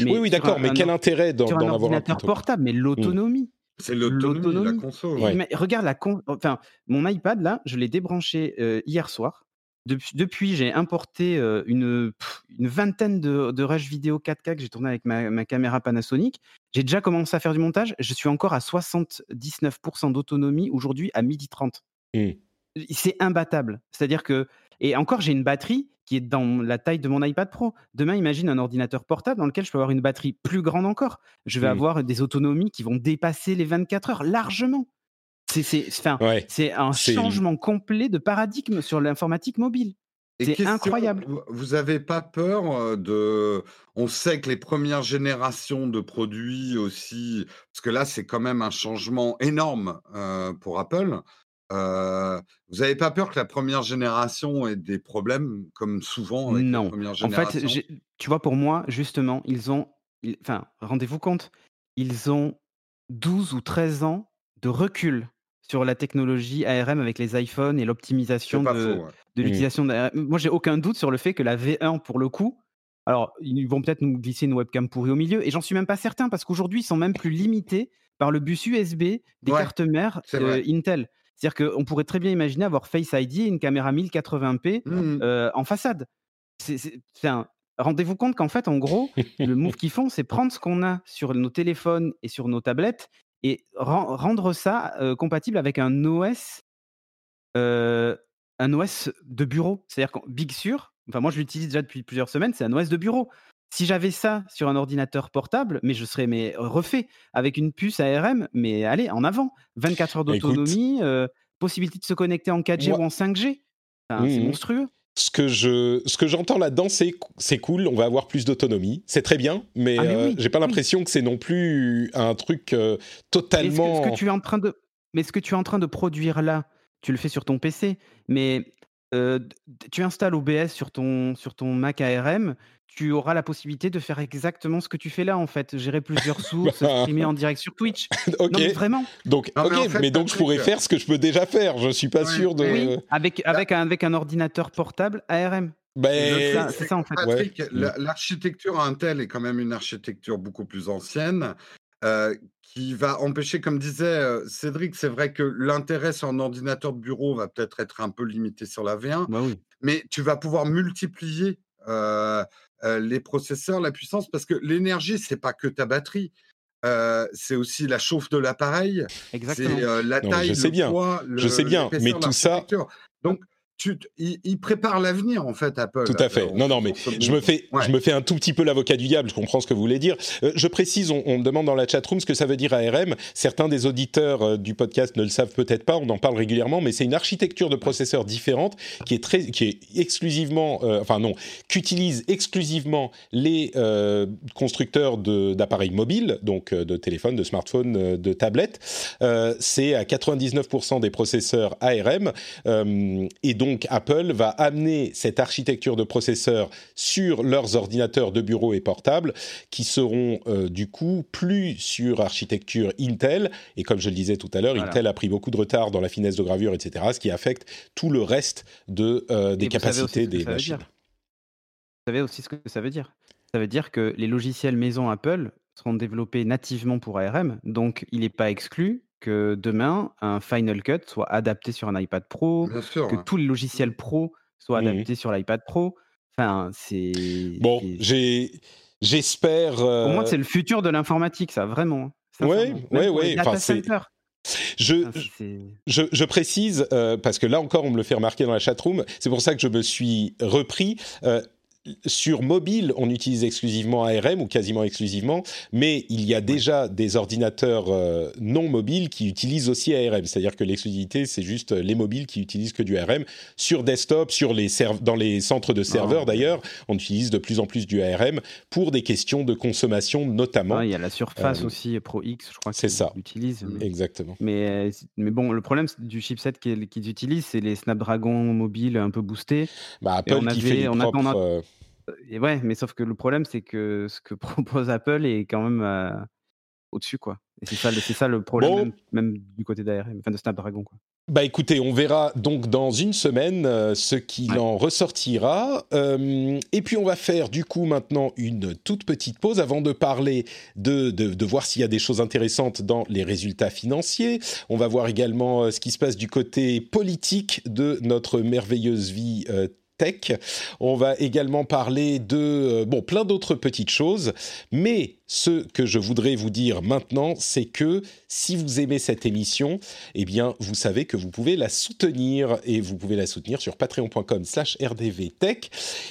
oui, oui, d'accord, mais quel intérêt d'en avoir un ordinateur portable? Mais mmh. l'autonomie. C'est l'autonomie, la console. regarde, la enfin, mon iPad, là, je l'ai débranché euh, hier soir. Depuis, depuis j'ai importé euh, une, une, vingtaine de, de rushs vidéo 4K que j'ai tourné avec ma, caméra Panasonic. J'ai déjà commencé à faire du montage. Je suis encore à 79% d'autonomie aujourd'hui à midi 30. Mmh. C'est imbattable. C'est-à-dire que et encore, j'ai une batterie qui est dans la taille de mon iPad Pro. Demain, imagine un ordinateur portable dans lequel je peux avoir une batterie plus grande encore. Je vais mmh. avoir des autonomies qui vont dépasser les 24 heures largement. C'est un changement complet de paradigme sur l'informatique mobile. C'est incroyable. Vous n'avez pas peur euh, de. On sait que les premières générations de produits aussi, parce que là, c'est quand même un changement énorme euh, pour Apple vous n'avez pas peur que la première génération ait des problèmes, comme souvent avec non. la première génération En fait, tu vois, pour moi, justement, ils ont. Enfin, rendez-vous compte, ils ont 12 ou 13 ans de recul sur la technologie ARM avec les iPhones et l'optimisation de, de mmh. l'utilisation d'ARM. Moi, j'ai aucun doute sur le fait que la V1, pour le coup, alors, ils vont peut-être nous glisser une webcam pourrie au milieu, et j'en suis même pas certain, parce qu'aujourd'hui, ils sont même plus limités par le bus USB des cartes mères Intel. C'est-à-dire qu'on pourrait très bien imaginer avoir Face ID et une caméra 1080p mmh. euh, en façade. Un... Rendez-vous compte qu'en fait, en gros, le move qu'ils font, c'est prendre ce qu'on a sur nos téléphones et sur nos tablettes et rendre ça compatible avec un OS, un OS de bureau. C'est-à-dire que Big Sur, enfin moi je l'utilise déjà depuis plusieurs semaines, c'est un OS de bureau. Si j'avais ça sur un ordinateur portable, mais je serais mais refait avec une puce ARM, mais allez en avant, 24 heures d'autonomie, possibilité de se connecter en 4G ou en 5G, c'est mmh monstrueux. Ce que je ce que j'entends là-dedans c'est c'est cool on va avoir plus d'autonomie. C'est très bien mais, ah, euh, j'ai pas l'impression que c'est non plus un truc euh, totalement ce que, tu es en train de mais ce que tu es en train de produire là tu le fais sur ton PC mais euh, tu installes OBS sur ton sur ton Mac ARM tu auras la possibilité de faire exactement ce que tu fais là, en fait, gérer plusieurs sources, streamer en direct sur Twitch. ok. mais vraiment. Donc, mais, donc je pourrais faire ce que je peux déjà faire. Je suis pas sûr de. Oui, avec avec un, avec un ordinateur portable ARM. Ben, c'est ça en fait. Patrick, l'architecture Intel est quand même une architecture beaucoup plus ancienne. Euh, qui va empêcher, comme disait euh, Cédric, c'est vrai que l'intérêt sur un ordinateur de bureau va peut-être être un peu limité sur la V1, bah oui. mais tu vas pouvoir multiplier euh, les processeurs, la puissance, parce que l'énergie, c'est pas que ta batterie. c'est aussi la chauffe de l'appareil, c'est la taille, je sais le bien, poids, je sais bien, mais tout ça. Donc, il, prépare l'avenir en fait Apple. Tout à fait. non, non, mais je me fais, je me fais un tout petit peu l'avocat du diable. Je comprends ce que vous voulez dire. Euh, je précise, on, me demande dans la chatroom ce que ça veut dire ARM. Certains des auditeurs euh, du podcast ne le savent peut-être pas. On en parle régulièrement, mais c'est une architecture de processeurs différente qui est très, qui est exclusivement, euh, enfin non, qu'utilisent exclusivement les constructeurs d'appareils mobiles, donc de téléphones, de smartphones, de tablettes. c'est à 99% des processeurs ARM et donc donc Apple va amener cette architecture de processeurs sur leurs ordinateurs de bureau et portables, qui seront euh, du coup plus sur architecture Intel. Et comme je le disais tout à l'heure, Intel a pris beaucoup de retard dans la finesse de gravure, etc., ce qui affecte tout le reste de, euh, des capacités des machines. Vous savez aussi ce que ça veut dire Ça veut dire que les logiciels maison Apple seront développés nativement pour ARM, donc il n'est pas exclu que demain, un Final Cut soit adapté sur un iPad Pro, que tous les logiciels pro soient mmh adaptés sur l'iPad Pro. Enfin, c'est. Bon. J'espère. Pour moi, c'est le futur de l'informatique, ça, vraiment. Oui, oui, oui. Je, je, je, précise, euh, parce que là encore, on me le fait remarquer dans la chatroom, c'est pour ça que je me suis repris. Euh, sur mobile, on utilise exclusivement ARM ou quasiment exclusivement, mais il y a déjà des ordinateurs euh, non mobiles qui utilisent aussi ARM. C'est-à-dire que l'exclusivité, c'est juste les mobiles qui utilisent que du ARM. Sur desktop, sur les dans les centres de serveurs ah. d'ailleurs, on utilise de plus en plus du ARM pour des questions de consommation notamment. il y a la Surface euh, aussi Pro X, je crois qu'ils ça. utilisent. Exactement. Mais, mais bon, le problème du chipset qu'ils utilisent, c'est les Snapdragon mobiles un peu boostés. Bah, Apple qui fait les propres, euh, et ouais, mais sauf que le problème, c'est que ce que propose Apple est quand même euh, au-dessus, quoi. Et c'est ça, le problème, même, du côté d'ARM, enfin de Snapdragon, quoi. Bah écoutez, on verra donc dans une semaine euh, ce qu'il en ressortira. Euh, et puis on va faire du coup maintenant une toute petite pause avant de parler de, de, de voir s'il y a des choses intéressantes dans les résultats financiers. On va voir également ce qui se passe du côté politique de notre merveilleuse vie on va également parler de euh, bon plein d'autres petites choses, mais ce que je voudrais vous dire maintenant, c'est que si vous aimez cette émission, eh bien, vous savez que vous pouvez la soutenir et vous pouvez la soutenir sur patreon.com/rdvtech.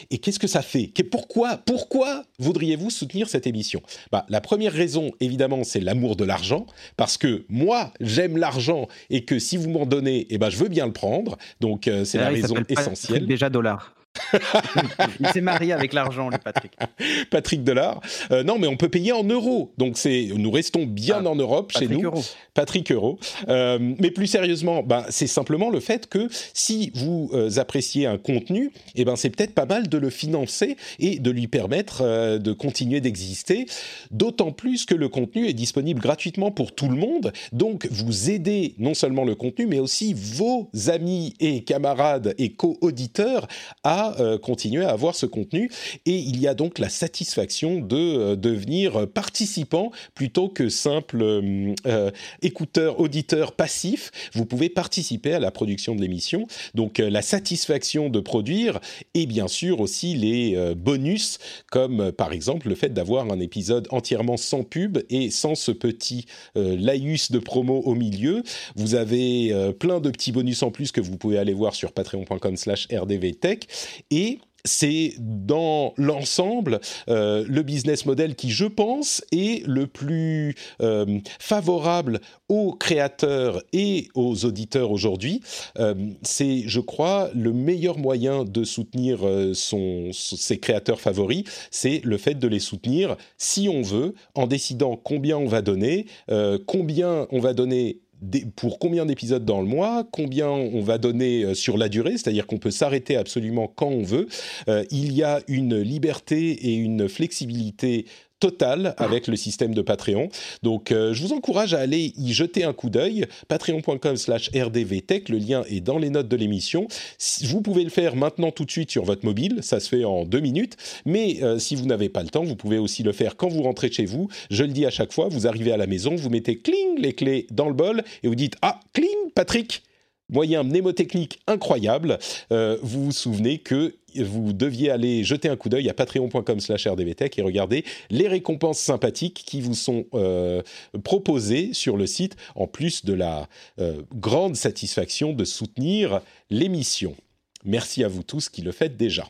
Et qu'est-ce que ça fait? Pourquoi Pourquoi voudriez-vous soutenir cette émission? Bah, la première raison, évidemment, c'est l'amour de l'argent, parce que moi, j'aime l'argent et que si vous m'en donnez, eh ben, je veux bien le prendre. Donc, euh, c'est la raison essentielle. Déjà dollar. Il s'est marié avec l'argent, le Patrick. Patrick Delard. Euh, non, mais on peut payer en euros. Donc c'est, nous restons bien ah, en Europe chez nous. Patrick Euro. Euh, mais plus sérieusement, ben, c'est simplement le fait que si vous euh, appréciez un contenu, eh ben, c'est peut-être pas mal de le financer et de lui permettre de continuer d'exister. D'autant plus que le contenu est disponible gratuitement pour tout le monde. Donc vous aidez non seulement le contenu, mais aussi vos amis et camarades et co-auditeurs à euh, continuer à avoir ce contenu. Et il y a donc la satisfaction de euh, devenir participant plutôt que simple euh, écouteur, auditeur passif. Vous pouvez participer à la production de l'émission. Donc la satisfaction de produire et bien sûr aussi les bonus comme par exemple le fait d'avoir un épisode entièrement sans pub et sans ce petit laïus de promo au milieu. Vous avez plein de petits bonus en plus que vous pouvez aller voir sur patreon.com slash rdvtech. Et c'est dans l'ensemble euh, le business model qui, je pense, est le plus euh, favorable aux créateurs et aux auditeurs aujourd'hui. Euh, c'est, je crois, le meilleur moyen de soutenir ses créateurs favoris, c'est le fait de les soutenir si on veut, en décidant combien on va donner, combien on va donner pour combien d'épisodes dans le mois, combien on va donner euh, sur la durée, c'est-à-dire qu'on peut s'arrêter absolument quand on veut. Euh, il y a une liberté et une flexibilité total avec le système de Patreon. Donc, euh, je vous encourage à aller y jeter un coup d'œil. Patreon.com slash rdvtech, le lien est dans les notes de l'émission. Vous pouvez le faire maintenant tout de suite sur votre mobile, ça se fait en deux minutes. Mais euh, si vous n'avez pas le temps, vous pouvez aussi le faire quand vous rentrez chez vous. Je le dis à chaque fois, vous arrivez à la maison, vous mettez cling les clés dans le bol et vous dites Ah, cling, Patrick moyen mnémotechnique incroyable. Euh, vous vous souvenez que vous deviez aller jeter un coup d'œil à patreon.com slash rdvtech et regarder les récompenses sympathiques qui vous sont euh, proposées sur le site, en plus de la euh, grande satisfaction de soutenir l'émission. Merci à vous tous qui le faites déjà.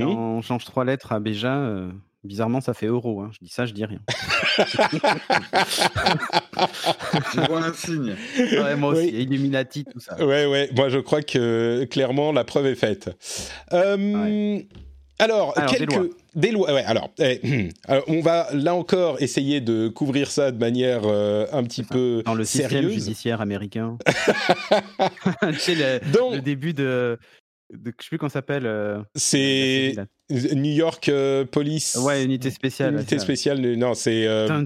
Mmh. On change trois lettres à Béja. euh, bizarrement, ça fait euro. hein. Je dis ça, je dis rien. Je vois un signe. Ouais, moi aussi. Oui. Illuminati, tout ça. Ouais, ouais, moi je crois que clairement la preuve est faite. Euh, Alors, Alors, des quelques lois. des lois. Ouais, alors, eh, alors, on va là encore essayer de couvrir ça de manière euh, un petit peu Dans le système sérieuse. judiciaire américain. tu sais, le, Donc, le début de, de. Je sais plus comment ça s'appelle. euh, c'est. New York euh, Police. Ouais, unité spéciale. Unité spéciale. Non, c'est euh.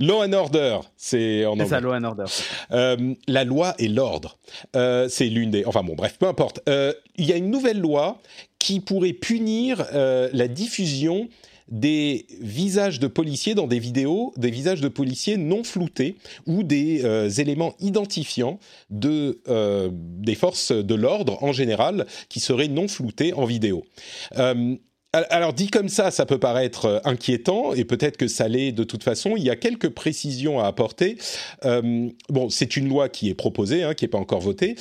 Law and Order. C'est en C'est ça, anglais. Law and Order. Euh, la loi et l'ordre. C'est l'une des. Enfin bon, bref, peu importe. Il y a une nouvelle loi qui pourrait punir la diffusion des visages de policiers dans des vidéos, des visages de policiers non floutés ou des euh, éléments identifiants de, euh, des forces de l'ordre en général qui seraient non floutés en vidéo. Al- alors dit comme ça, ça peut paraître euh, inquiétant et peut-être que ça l'est de toute façon. Il y a quelques précisions à apporter. Euh, bon, c'est une loi qui est proposée, hein, qui n'est pas encore votée.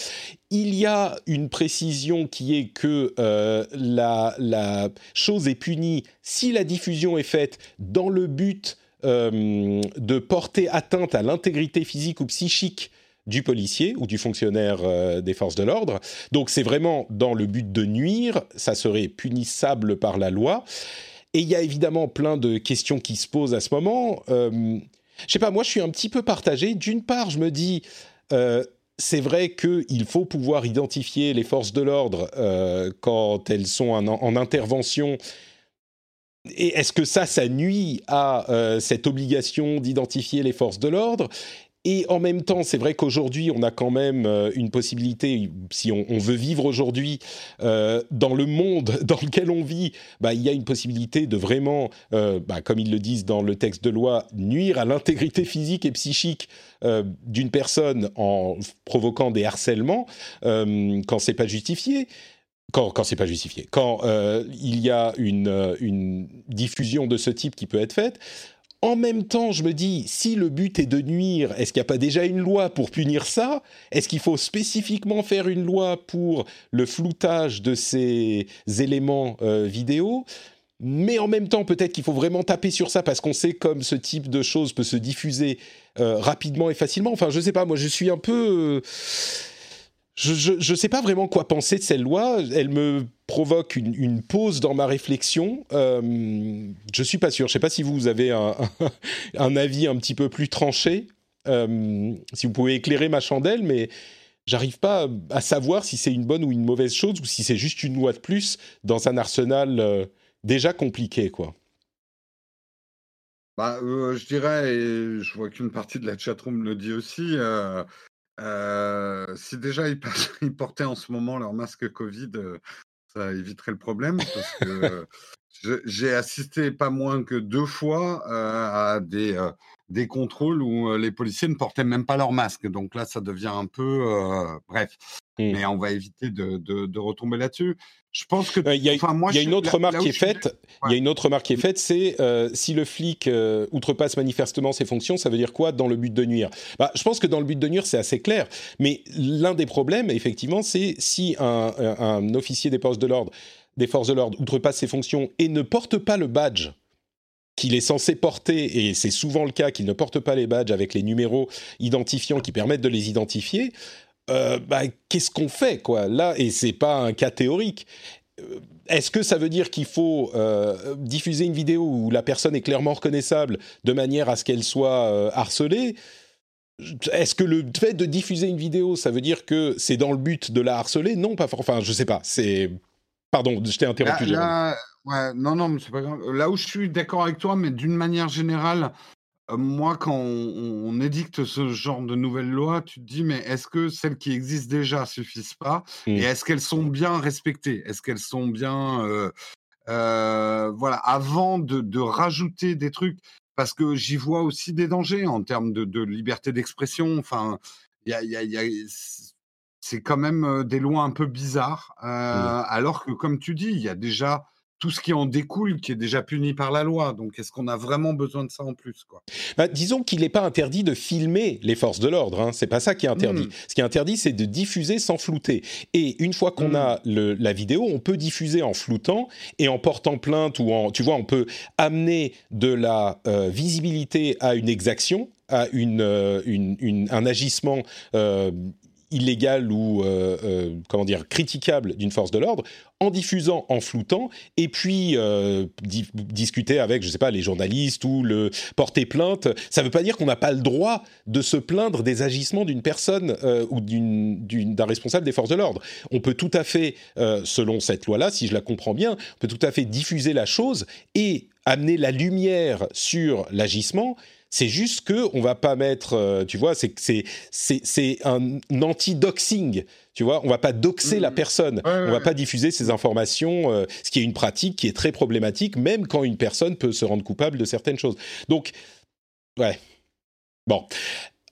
Il y a une précision qui est que euh, la, chose est punie si la diffusion est faite dans le but de porter atteinte à l'intégrité physique ou psychique du policier ou du fonctionnaire euh, des forces de l'ordre. Donc c'est vraiment dans le but de nuire, ça serait punissable par la loi. Et il y a évidemment plein de questions qui se posent à ce moment. Euh, je sais pas, moi je suis un petit peu partagé. D'une part, je me dis, euh, c'est vrai qu'il faut pouvoir identifier les forces de l'ordre euh, quand elles sont en, en intervention. Et est-ce que ça, ça nuit à cette obligation d'identifier les forces de l'ordre? Et en même temps, c'est vrai qu'aujourd'hui, on a quand même euh, une possibilité, si on, veut vivre aujourd'hui euh, dans le monde dans lequel on vit, bah, il y a une possibilité de vraiment, euh, bah, comme ils le disent dans le texte de loi, nuire à l'intégrité physique et psychique d'une personne en provoquant des harcèlements quand c'est pas justifié. quand, c'est pas justifié, quand il y a une diffusion de ce type qui peut être faite, en même temps, je me dis, si le but est de nuire, est-ce qu'il n'y a pas déjà une loi pour punir ça? Est-ce qu'il faut spécifiquement faire une loi pour le floutage de ces éléments euh, vidéo? Mais en même temps, peut-être qu'il faut vraiment taper sur ça parce qu'on sait comme ce type de choses peut se diffuser euh, rapidement et facilement. Enfin, je sais pas, moi je suis un peu... Euh, je ne sais pas vraiment quoi penser de cette loi. Elle me provoque une, pause dans ma réflexion. Euh, je suis pas sûr. Je sais pas si vous avez un, un avis un petit peu plus tranché. Euh, si vous pouvez éclairer ma chandelle, mais j'arrive pas à savoir si c'est une bonne ou une mauvaise chose ou si c'est juste une loi de plus dans un arsenal euh, déjà compliqué, quoi. Bah, euh, je dirais, et je vois qu'une partie de la chatroom le dit aussi, si déjà ils, portaient en ce moment leur masque Covid, ça éviterait le problème parce que j'ai assisté pas moins que deux fois à des, des contrôles où les policiers ne portaient même pas leur masque. Donc là, ça devient un peu... bref, mmh. mais on va éviter de, de retomber là-dessus. Je pense que. Il y a, y a une autre remarque qui est faite. Il y a une autre remarque qui est faite, c'est euh, si le flic euh, outrepasse manifestement ses fonctions, ça veut dire quoi dans le but de nuire? Bah, Je pense que dans le but de nuire, c'est assez clair. Mais l'un des problèmes, effectivement, c'est si un, un, officier des forces de l'ordre, des forces de l'ordre, outrepasse ses fonctions et ne porte pas le badge qu'il est censé porter, et c'est souvent le cas qu'il ne porte pas les badges avec les numéros identifiants qui permettent de les identifier, euh, bah, qu'est-ce qu'on fait quoi? Là Et c'est pas un cas théorique. Euh, est-ce que ça veut dire qu'il faut euh, diffuser une vidéo où la personne est clairement reconnaissable de manière à ce qu'elle soit harcelée? Est-ce que le fait de diffuser une vidéo, ça veut dire que c'est dans le but de la harceler? Non, pas enfin, je sais pas. C'est pardon, je t'ai interrompu. Là, ouais, non, non, c'est pas grave. Là où je suis d'accord avec toi, mais d'une manière générale, moi, quand on, édicte ce genre de nouvelles lois, tu te dis, mais est-ce que celles qui existent déjà suffisent pas? Et mmh. est-ce qu'elles sont bien respectées? Est-ce qu'elles sont bien... voilà, avant de, rajouter des trucs, parce que j'y vois aussi des dangers en termes de, liberté d'expression. Enfin, il y a, c'est quand même des lois un peu bizarres, mmh. alors que, comme tu dis, il y a déjà tout ce qui en découle qui est déjà puni par la loi. Donc, est-ce qu'on a vraiment besoin de ça en plus quoi? Bah, Disons qu'il n'est pas interdit de filmer les forces de l'ordre. Hein. C'est pas ça qui est interdit. Hmm. Ce qui est interdit, c'est de diffuser sans flouter. Et une fois qu'on hmm. a le, la vidéo, on peut diffuser en floutant et en portant plainte ou en, tu vois, on peut amener de la euh, visibilité à une exaction à une, euh, une, un agissement euh, illégal ou euh, euh, comment dire critiquable d'une force de l'ordre en diffusant, en floutant, et puis euh, discuter avec, je sais pas, les journalistes ou le porter plainte. Ça ne veut pas dire qu'on n'a pas le droit de se plaindre des agissements d'une personne ou d'un responsable des forces de l'ordre. On peut tout à fait, selon cette loi-là, si je la comprends bien, on peut tout à fait diffuser la chose et amener la lumière sur l'agissement c'est juste que on va pas mettre, euh, tu vois, c'est c'est c'est un anti-doxing. Tu vois, on va pas doxer la mmh. personne, on va pas diffuser ces informations, euh, ce qui est une pratique qui est très problématique, même quand une personne peut se rendre coupable de certaines choses. Donc, ouais, bon.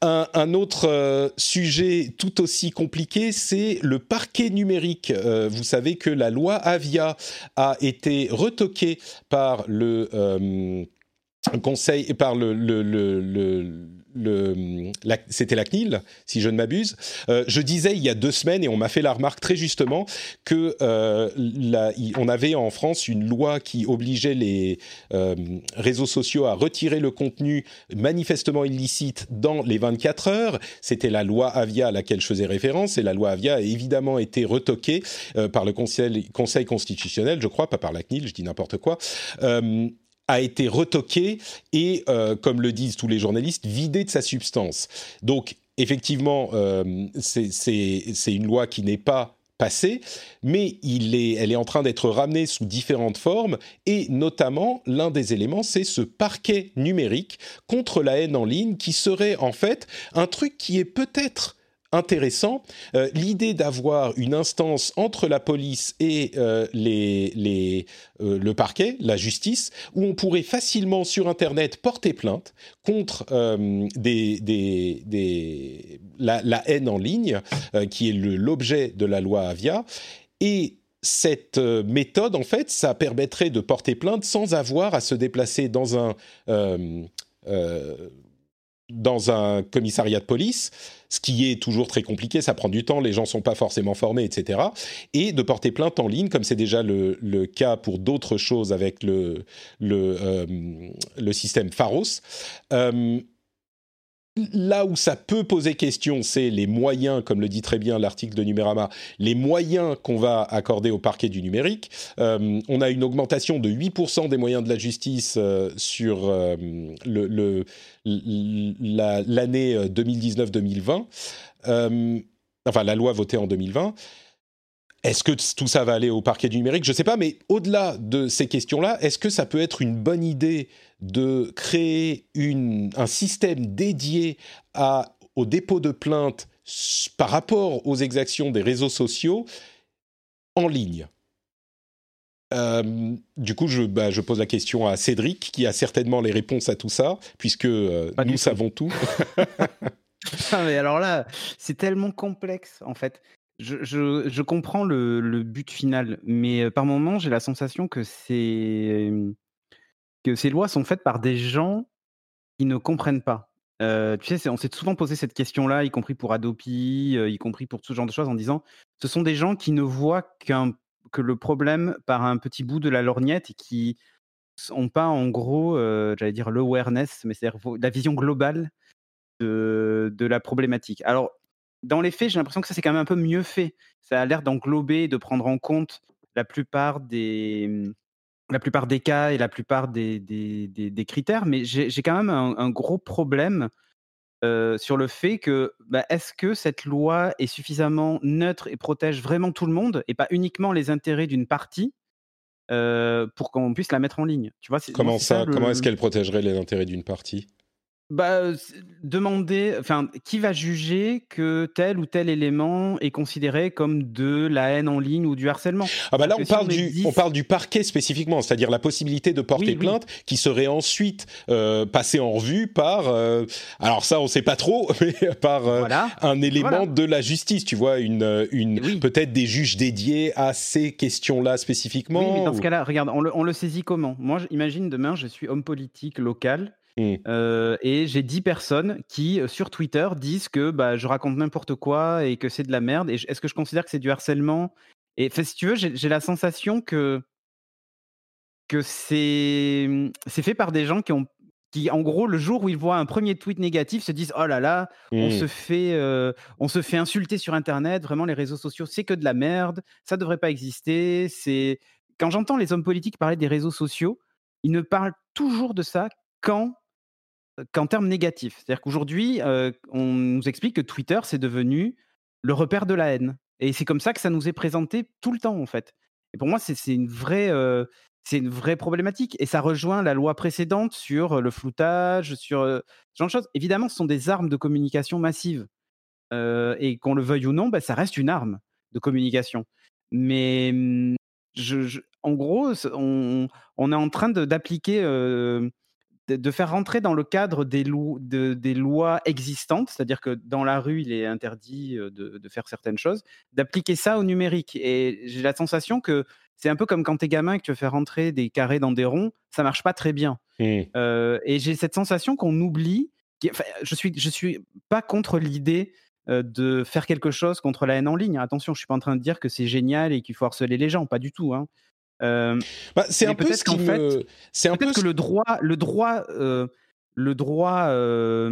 Un, autre euh, sujet tout aussi compliqué, c'est le parquet numérique. vous savez que la loi Avia a été retoquée par le conseil par le, le, le, le c'était la CNIL, si je ne m'abuse. Euh, je disais il y a deux semaines, et on m'a fait la remarque très justement, que euh, on avait en France une loi qui obligeait les euh, réseaux sociaux à retirer le contenu manifestement illicite dans les 24 heures. C'était la loi Avia à laquelle je faisais référence, et la loi Avia a évidemment été retoquée par le conseil, conseil constitutionnel, je crois, pas par la CNIL, je dis n'importe quoi a été retoqué et, euh, comme le disent tous les journalistes, vidé de sa substance. Donc, effectivement, euh, c'est une loi qui n'est pas passée, mais il est, elle est en train d'être ramenée sous différentes formes, et notamment, l'un des éléments, c'est ce parquet numérique contre la haine en ligne, qui serait en fait un truc qui est peut-être intéressant. Euh, l'idée d'avoir une instance entre la police et euh, les, les, euh, le parquet, la justice, où on pourrait facilement sur Internet porter plainte contre des, des, des la, haine en ligne, qui est l'objet de la loi Avia, et cette méthode, en fait, ça permettrait de porter plainte sans avoir à se déplacer dans un, dans un commissariat de police, ce qui est toujours très compliqué, ça prend du temps, les gens ne sont pas forcément formés, etc. Et de porter plainte en ligne, comme c'est déjà le, cas pour d'autres choses avec le, le, le système Pharos. Là où ça peut poser question, c'est les moyens, comme le dit très bien l'article de Numérama, les moyens qu'on va accorder au parquet du numérique. Euh, on a une augmentation de 8% des moyens de la justice euh, sur euh, l'année 2019-2020. enfin, la loi votée en 2020. Est-ce que tout ça va aller au parquet du numérique? Je ne sais pas, mais au-delà de ces questions-là, est-ce que ça peut être une bonne idée de créer une, un système dédié à, au dépôt de plaintes par rapport aux exactions des réseaux sociaux en ligne? Euh, du coup, je, bah, je, pose la question à Cédric, qui a certainement les réponses à tout ça, puisque euh, nous savons tout. mais alors là, c'est tellement complexe, en fait. Je, comprends le, but final, mais euh, par moments, j'ai la sensation que ces lois sont faites par des gens qui ne comprennent pas. Euh, tu sais, on s'est souvent posé cette question-là, y compris pour Adopi, euh, y compris pour tout ce genre de choses, en disant ce sont des gens qui ne voient qu'un que le problème par un petit bout de la lorgnette et qui n'ont pas, en gros, j'allais dire l'awareness, mais c'est la vision globale de, de la problématique. Alors, dans les faits, j'ai l'impression que ça, c'est quand même un peu mieux fait. Ça a l'air d'englober, de prendre en compte la plupart des, la plupart des cas et la plupart des, des, des, critères, mais j'ai quand même un, gros problème euh, sur le fait que bah, est-ce que cette loi est suffisamment neutre et protège vraiment tout le monde et pas uniquement les intérêts d'une partie euh, pour qu'on puisse la mettre en ligne? Tu vois, Comment ça, Comment est-ce qu'elle protégerait les intérêts d'une partie? Bah, demander, enfin, qui va juger que tel ou tel élément est considéré comme de la haine en ligne ou du harcèlement? Ah bah là, on parle, du, on parle du parquet spécifiquement, c'est-à-dire la possibilité de porter plainte qui serait ensuite euh, passée en revue par, euh, alors ça, on sait pas trop, mais par euh, un élément de la justice, tu vois, une, une peut-être des juges dédiés à ces questions-là spécifiquement. Oui, mais dans ce cas-là, regarde, on le, on le saisit comment? Moi, imagine demain, je suis homme politique local Mmh. Euh, et j'ai 10 personnes qui, euh, sur Twitter, disent que bah, je raconte n'importe quoi et que c'est de la merde. Et est-ce que je considère que c'est du harcèlement? Et si tu veux, j'ai la sensation que, que c'est fait par des gens qui ont qui, en gros, le jour où ils voient un premier tweet négatif, se disent oh là là, on mmh. se fait, euh, on se fait insulter sur Internet. Vraiment, les réseaux sociaux, c'est que de la merde. Ça devrait pas exister. C'est quand j'entends les hommes politiques parler des réseaux sociaux, ils ne parlent toujours de ça quand qu'en termes négatifs. C'est-à-dire qu'aujourd'hui, on nous explique que Twitter, c'est devenu le repère de la haine. Et c'est comme ça que ça nous est présenté tout le temps, en fait. Et pour moi, c'est une vraie, c'est une vraie problématique. Et ça rejoint la loi précédente sur le floutage, sur ce genre de choses. Évidemment, ce sont des armes de communication massive. et qu'on le veuille ou non, bah, ça reste une arme de communication. Mais mmh, en gros, on, est en train d'appliquer de faire rentrer dans le cadre des, des lois existantes, c'est-à-dire que dans la rue, il est interdit euh, de, faire certaines choses, d'appliquer ça au numérique. Et j'ai la sensation que c'est un peu comme quand t'es gamin et que tu veux faire rentrer des carrés dans des ronds, ça marche pas très bien. Mmh. Euh, et j'ai cette sensation qu'on oublie. je suis, je suis pas contre l'idée euh, de faire quelque chose contre la haine en ligne. Attention, je suis pas en train de dire que c'est génial et qu'il faut harceler les gens, pas du tout. Hein. Euh, bah, c'est un peu ce qui me... C'est un peu que le droit, le droit, euh, le droit euh,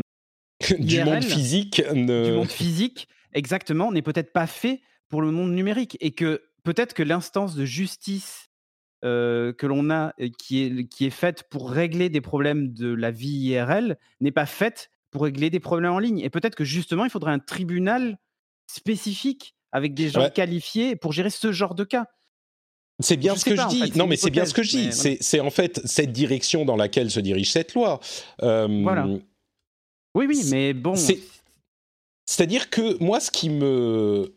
du monde physique, ne... du monde physique, exactement, n'est peut-être pas fait pour le monde numérique et que peut-être que l'instance de justice que l'on a, qui est, qui est faite pour régler des problèmes de la vie IRL, n'est pas faite pour régler des problèmes en ligne. Et peut-être que justement, il faudrait un tribunal spécifique avec des gens qualifiés pour gérer ce genre de cas. C'est bien ce que je dis. non, mais c'est bien ce que je dis. C'est en fait cette direction dans laquelle se dirige cette loi. Euh, voilà. Oui, oui, mais bon. C'est-à-dire que moi, ce qui me,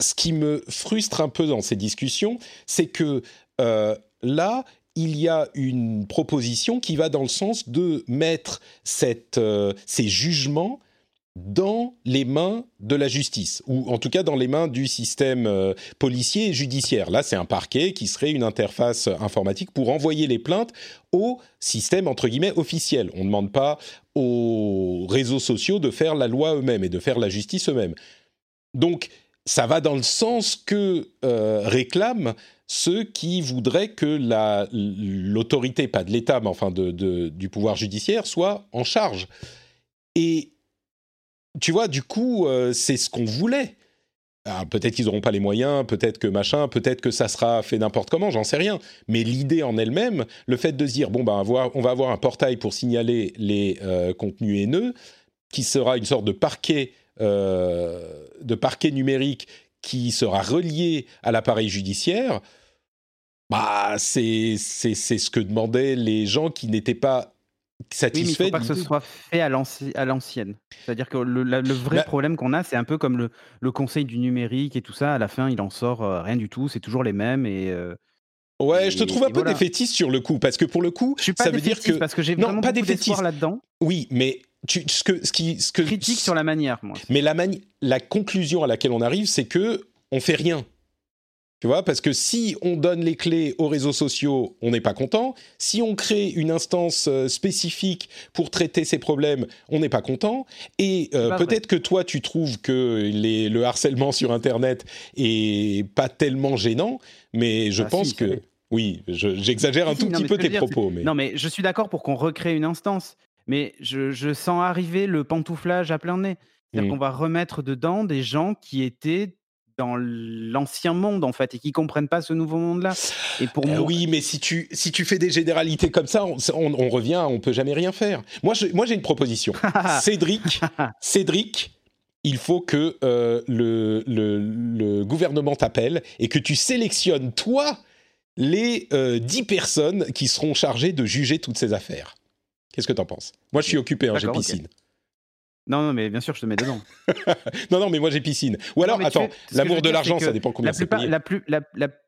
ce qui me frustre un peu dans ces discussions, c'est que euh, là, il y a une proposition qui va dans le sens de mettre cette, euh, ces jugements dans les mains de la justice, ou en tout cas dans les mains du système euh, policier et judiciaire. Là, c'est un parquet qui serait une interface informatique pour envoyer les plaintes au système, entre guillemets, officiel. On ne demande pas aux réseaux sociaux de faire la loi eux-mêmes et de faire la justice eux-mêmes. Donc, ça va dans le sens que euh, réclament ceux qui voudraient que l'autorité, pas de l'État, mais enfin de, du pouvoir judiciaire, soit en charge. Et tu vois, du coup, euh, c'est ce qu'on voulait. Peut-être qu'ils n'auront pas les moyens, peut-être que machin, peut-être que ça sera fait n'importe comment, j'en sais rien. Mais l'idée en elle-même, le fait de se dire, bon, ben, on va avoir un portail pour signaler les euh, contenus haineux, qui sera une sorte de parquet, euh, de parquet numérique qui sera relié à l'appareil judiciaire, bah, c'est ce que demandaient les gens qui n'étaient pas satisfait. Oui, mais il faut pas que ce soit fait à l'ancienne. C'est-à-dire que le, vrai bah problème qu'on a, c'est un peu comme le, le, conseil du numérique et tout ça. À la fin, il en sort euh, rien du tout. C'est toujours les mêmes et. Euh, ouais, je te trouve un peu défaitiste sur le coup, parce que pour le coup, je suis pas ça veut dire que parce que j'ai vraiment pas d'espoir là-dedans. Oui, mais tu, ce que ce qui ce que critique sur la manière, moi. Mais la la conclusion à laquelle on arrive, c'est que on fait rien. Tu vois, parce que si on donne les clés aux réseaux sociaux, on n'est pas content. Si on crée une instance euh, spécifique pour traiter ces problèmes, on n'est pas content. Et euh, peut-être que toi, tu trouves que le harcèlement sur Internet est pas tellement gênant, mais je ah, pense que... Oui, j'exagère un tout petit peu tes propos. Mais... Non, mais je suis d'accord pour qu'on recrée une instance, mais je, sens arriver le pantouflage à plein nez. C'est-à-dire mmh. qu'on va remettre dedans des gens qui étaient dans l'ancien monde en fait et qui comprennent pas ce nouveau monde-là. Et pour euh, moi... oui, mais si tu si tu fais des généralités comme ça, on, on, revient, on peut jamais rien faire. Moi, moi j'ai une proposition. Cédric, Cédric, il faut que euh, le, le, le, gouvernement t'appelle et que tu sélectionnes toi les euh, dix personnes qui seront chargées de juger toutes ces affaires. Qu'est-ce que tu en penses? Moi, je suis occupé, hein, j'ai piscine. Non, non, mais bien sûr, je te mets dedans. non, non, mais moi j'ai piscine. Ou alors, attends, l'amour de l'argent, ça dépend combien c'est payé. La plus, la,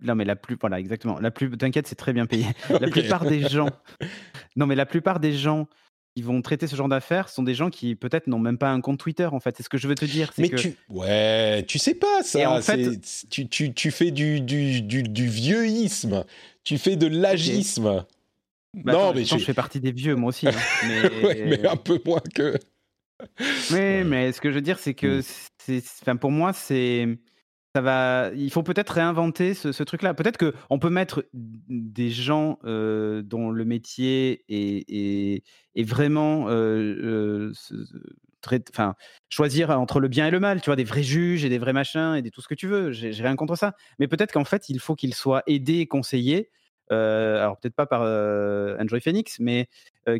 non, mais la plus, voilà, exactement. La plus, t'inquiète, c'est très bien payé. La plupart des gens, non, mais la plupart des gens qui vont traiter ce genre d'affaires sont des gens qui peut-être n'ont même pas un compte Twitter, en fait. C'est ce que je veux te dire. Mais tu, ouais, tu sais pas ça. En fait... tu, tu, tu, fais du, du, du, du vieuxisme. Tu fais de l'agisme. Bah, non, mais je... je... fais partie des vieux, moi aussi. Hein. mais... mais un peu moins que. Oui, mais ce que je veux dire, c'est que, mmh. c'est, enfin, pour moi, c'est, ça va. Il faut peut-être réinventer ce, truc-là. Peut-être que on peut mettre des gens euh, dont le métier est, est, vraiment euh, euh, enfin, choisir entre le bien et le mal. Tu vois, des vrais juges et des vrais machins et des, tout ce que tu veux. J'ai, rien contre ça. Mais peut-être qu'en fait, il faut qu'ils soient aidés et conseillés. alors peut-être pas par Android Phoenix, mais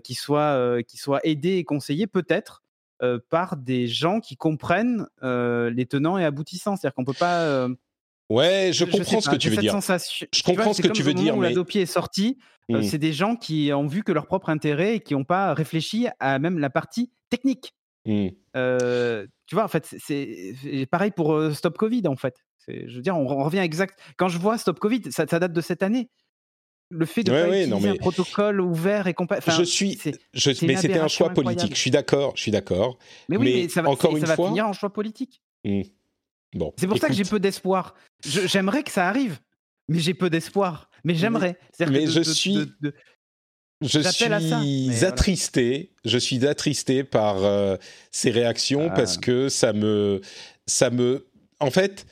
qu'ils soient, qu'ils soient aidés et conseillés peut-être euh, par des gens qui comprennent euh, les tenants et aboutissants. C'est-à-dire qu'on peut pas. Euh, ouais, je, comprends ce que tu veux dire. Je comprends ce que tu veux dire. Où mais... est sorti, mmh. c'est des gens qui ont vu que leur propre intérêt et qui n'ont pas réfléchi à même la partie technique. Mmh. tu vois, en fait, c'est pareil pour Stop Covid, en fait. Je veux dire, on, revient exact. Quand je vois Stop Covid, ça date de cette année le fait de pas utiliser un protocole ouvert et compatible. je suis, mais c'était un choix politique. Je suis d'accord, je suis d'accord. Mais oui, mais, ça va, encore une fois, finir en choix politique. Hmm. Bon. C'est pour ça que j'ai peu d'espoir. J'aimerais que ça arrive, mais j'ai peu d'espoir. Mais j'aimerais. Mais je suis. je suis attristé. Je suis attristé par euh, ces réactions parce ah. que ça me, ça me. En fait,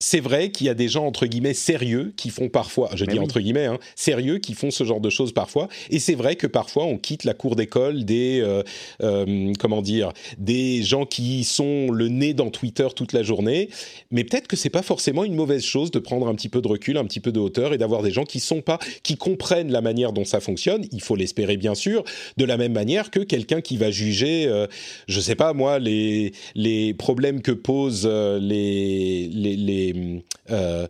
c'est vrai qu'il y a des gens entre guillemets sérieux qui font parfois, je dis entre guillemets, hein, sérieux qui font ce genre de choses parfois. Et c'est vrai que parfois on quitte la cour d'école des euh, euh, comment dire des gens qui sont le nez dans Twitter toute la journée. Mais peut-être que c'est pas forcément une mauvaise chose de prendre un petit peu de recul, un petit peu de hauteur et d'avoir des gens qui sont pas, qui comprennent la manière dont ça fonctionne. Il faut l'espérer bien sûr, de la même manière que quelqu'un qui va juger, euh, je sais pas moi, les les problèmes que posent euh, les les, les euh,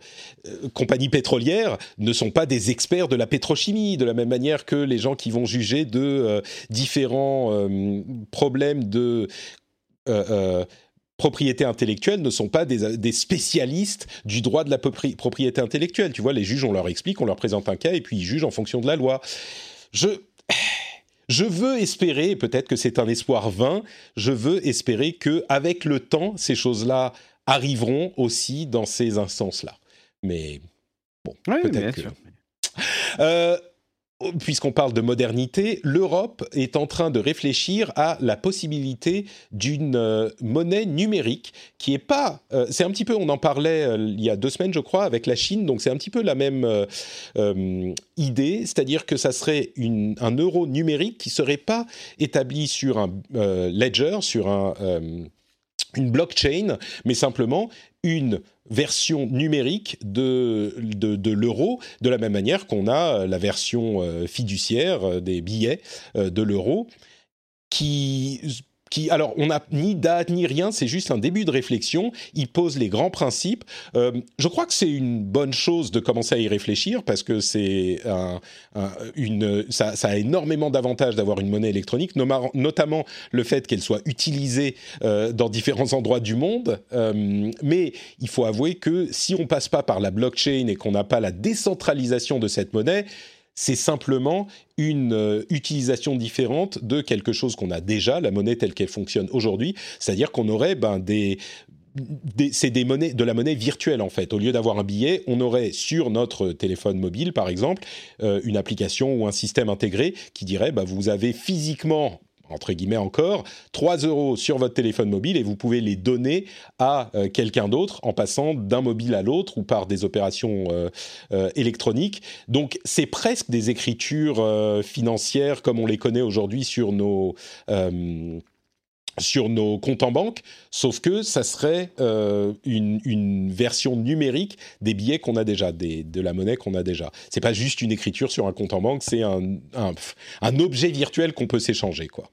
compagnies pétrolières ne sont pas des experts de la pétrochimie, de la même manière que les gens qui vont juger de euh, différents euh, problèmes de propriété intellectuelle ne sont pas des, spécialistes du droit de la propriété intellectuelle. Tu vois, les juges, on leur explique, on leur présente un cas et puis ils jugent en fonction de la loi. Je je veux espérer, peut-être que c'est un espoir vain, je veux espérer que avec le temps, ces choses-là arriveront aussi dans ces instances-là. Mais bon, peut-être que... Euh, puisqu'on parle de modernité, l'Europe est en train de réfléchir à la possibilité d'une euh, monnaie numérique qui est pas. Euh, c'est un petit peu, on en parlait il y a deux semaines, je crois, avec la Chine. Donc c'est un petit peu la même idée, c'est-à-dire que ça serait une, un euro numérique qui serait pas établi sur un ledger, sur un une blockchain, mais simplement une version numérique de, de, l'euro, de la même manière qu'on a la version euh, fiduciaire euh, des billets euh, de l'euro, qui qui, alors, on n'a ni date ni rien, c'est juste un début de réflexion. Il pose les grands principes. Euh, je crois que c'est une bonne chose de commencer à y réfléchir parce que c'est un, une, ça, ça, a énormément d'avantages d'avoir une monnaie électronique, notamment le fait qu'elle soit utilisée euh, dans différents endroits du monde. Euh, mais il faut avouer que si on passe pas par la blockchain et qu'on n'a pas la décentralisation de cette monnaie, c'est simplement une euh, utilisation différente de quelque chose qu'on a déjà, la monnaie telle qu'elle fonctionne aujourd'hui, c'est-à-dire qu'on aurait ben, des, c'est des monnaies, de la monnaie virtuelle en fait. Au lieu d'avoir un billet, on aurait sur notre téléphone mobile, par exemple, euh, une application ou un système intégré qui dirait bah, vous avez physiquement entre guillemets encore, 3 euros sur votre téléphone mobile et vous pouvez les donner à euh, quelqu'un d'autre en passant d'un mobile à l'autre ou par des opérations euh, euh, électroniques. Donc c'est presque des écritures financières comme on les connaît aujourd'hui sur nos sur nos comptes en banque, sauf que ça serait une, version numérique des billets qu'on a déjà, de la monnaie qu'on a déjà. C'est pas juste une écriture sur un compte en banque, c'est un, un, un objet virtuel qu'on peut s'échanger, quoi.